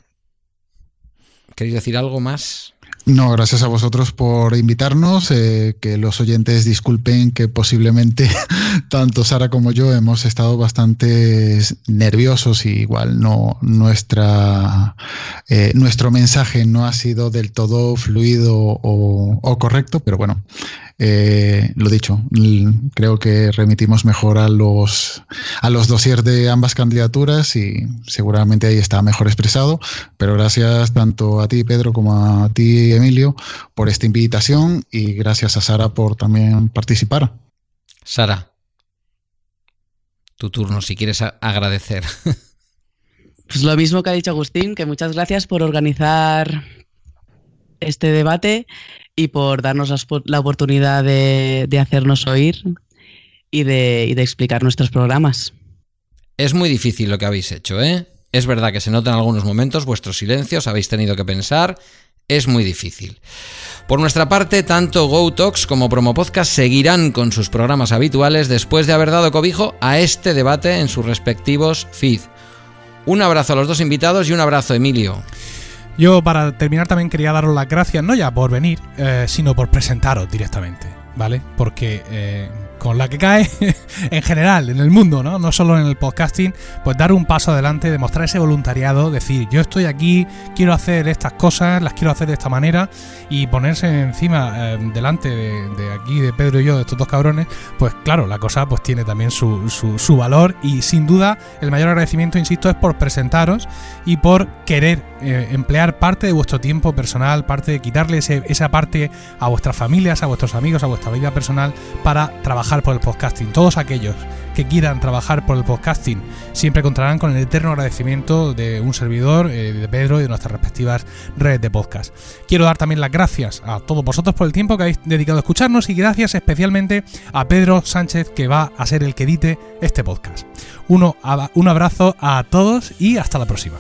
queréis decir algo más. No, gracias a vosotros por invitarnos. Eh, que los oyentes disculpen que posiblemente tanto Sara como yo hemos estado bastante nerviosos y igual no nuestra eh, nuestro mensaje no ha sido del todo fluido o, correcto, pero bueno, eh, lo dicho, creo que remitimos mejor a los, a los dossiers de ambas candidaturas y seguramente ahí está mejor expresado. Pero gracias tanto a ti, Pedro, como a ti, Emilio, por esta invitación y gracias a Sara por también participar. Sara, tu turno, si quieres agradecer. Pues lo mismo que ha dicho Agustín, que muchas gracias por organizar este debate y por darnos la oportunidad de, hacernos oír y de, explicar nuestros programas. Es muy difícil lo que habéis hecho, ¿eh? Es verdad que se nota en algunos momentos vuestros silencios, habéis tenido que pensar, es muy difícil. Por nuestra parte, tanto GoTalks como Promo Podcast seguirán con sus programas habituales después de haber dado cobijo a este debate en sus respectivos feed. Un abrazo a los dos invitados y un abrazo, Emilio. Yo para terminar también quería daros las gracias, no ya por venir, eh, sino por presentaros directamente, ¿vale? Porque eh, con la que cae en general, en el mundo, ¿no? No solo en el podcasting, pues dar un paso adelante, demostrar ese voluntariado, decir, yo estoy aquí, quiero hacer estas cosas, las quiero hacer de esta manera, y ponerse encima, eh, delante de, aquí, de Pedro y yo, de estos dos cabrones, pues claro, la cosa pues tiene también su, su, valor, y sin duda el mayor agradecimiento, insisto, es por presentaros y por querer eh, emplear parte de vuestro tiempo personal, parte de quitarle esa parte a vuestras familias, a vuestros amigos, a vuestra vida personal, para por el podcasting. Todos aquellos que quieran trabajar por el podcasting siempre contarán con el eterno agradecimiento de un servidor, eh, de Pedro y de nuestras respectivas redes de podcast. Quiero dar también las gracias a todos vosotros por el tiempo que habéis dedicado a escucharnos y gracias especialmente a Pedro Sánchez que va a ser el que edite este podcast. Uno, un abrazo a todos y hasta la próxima.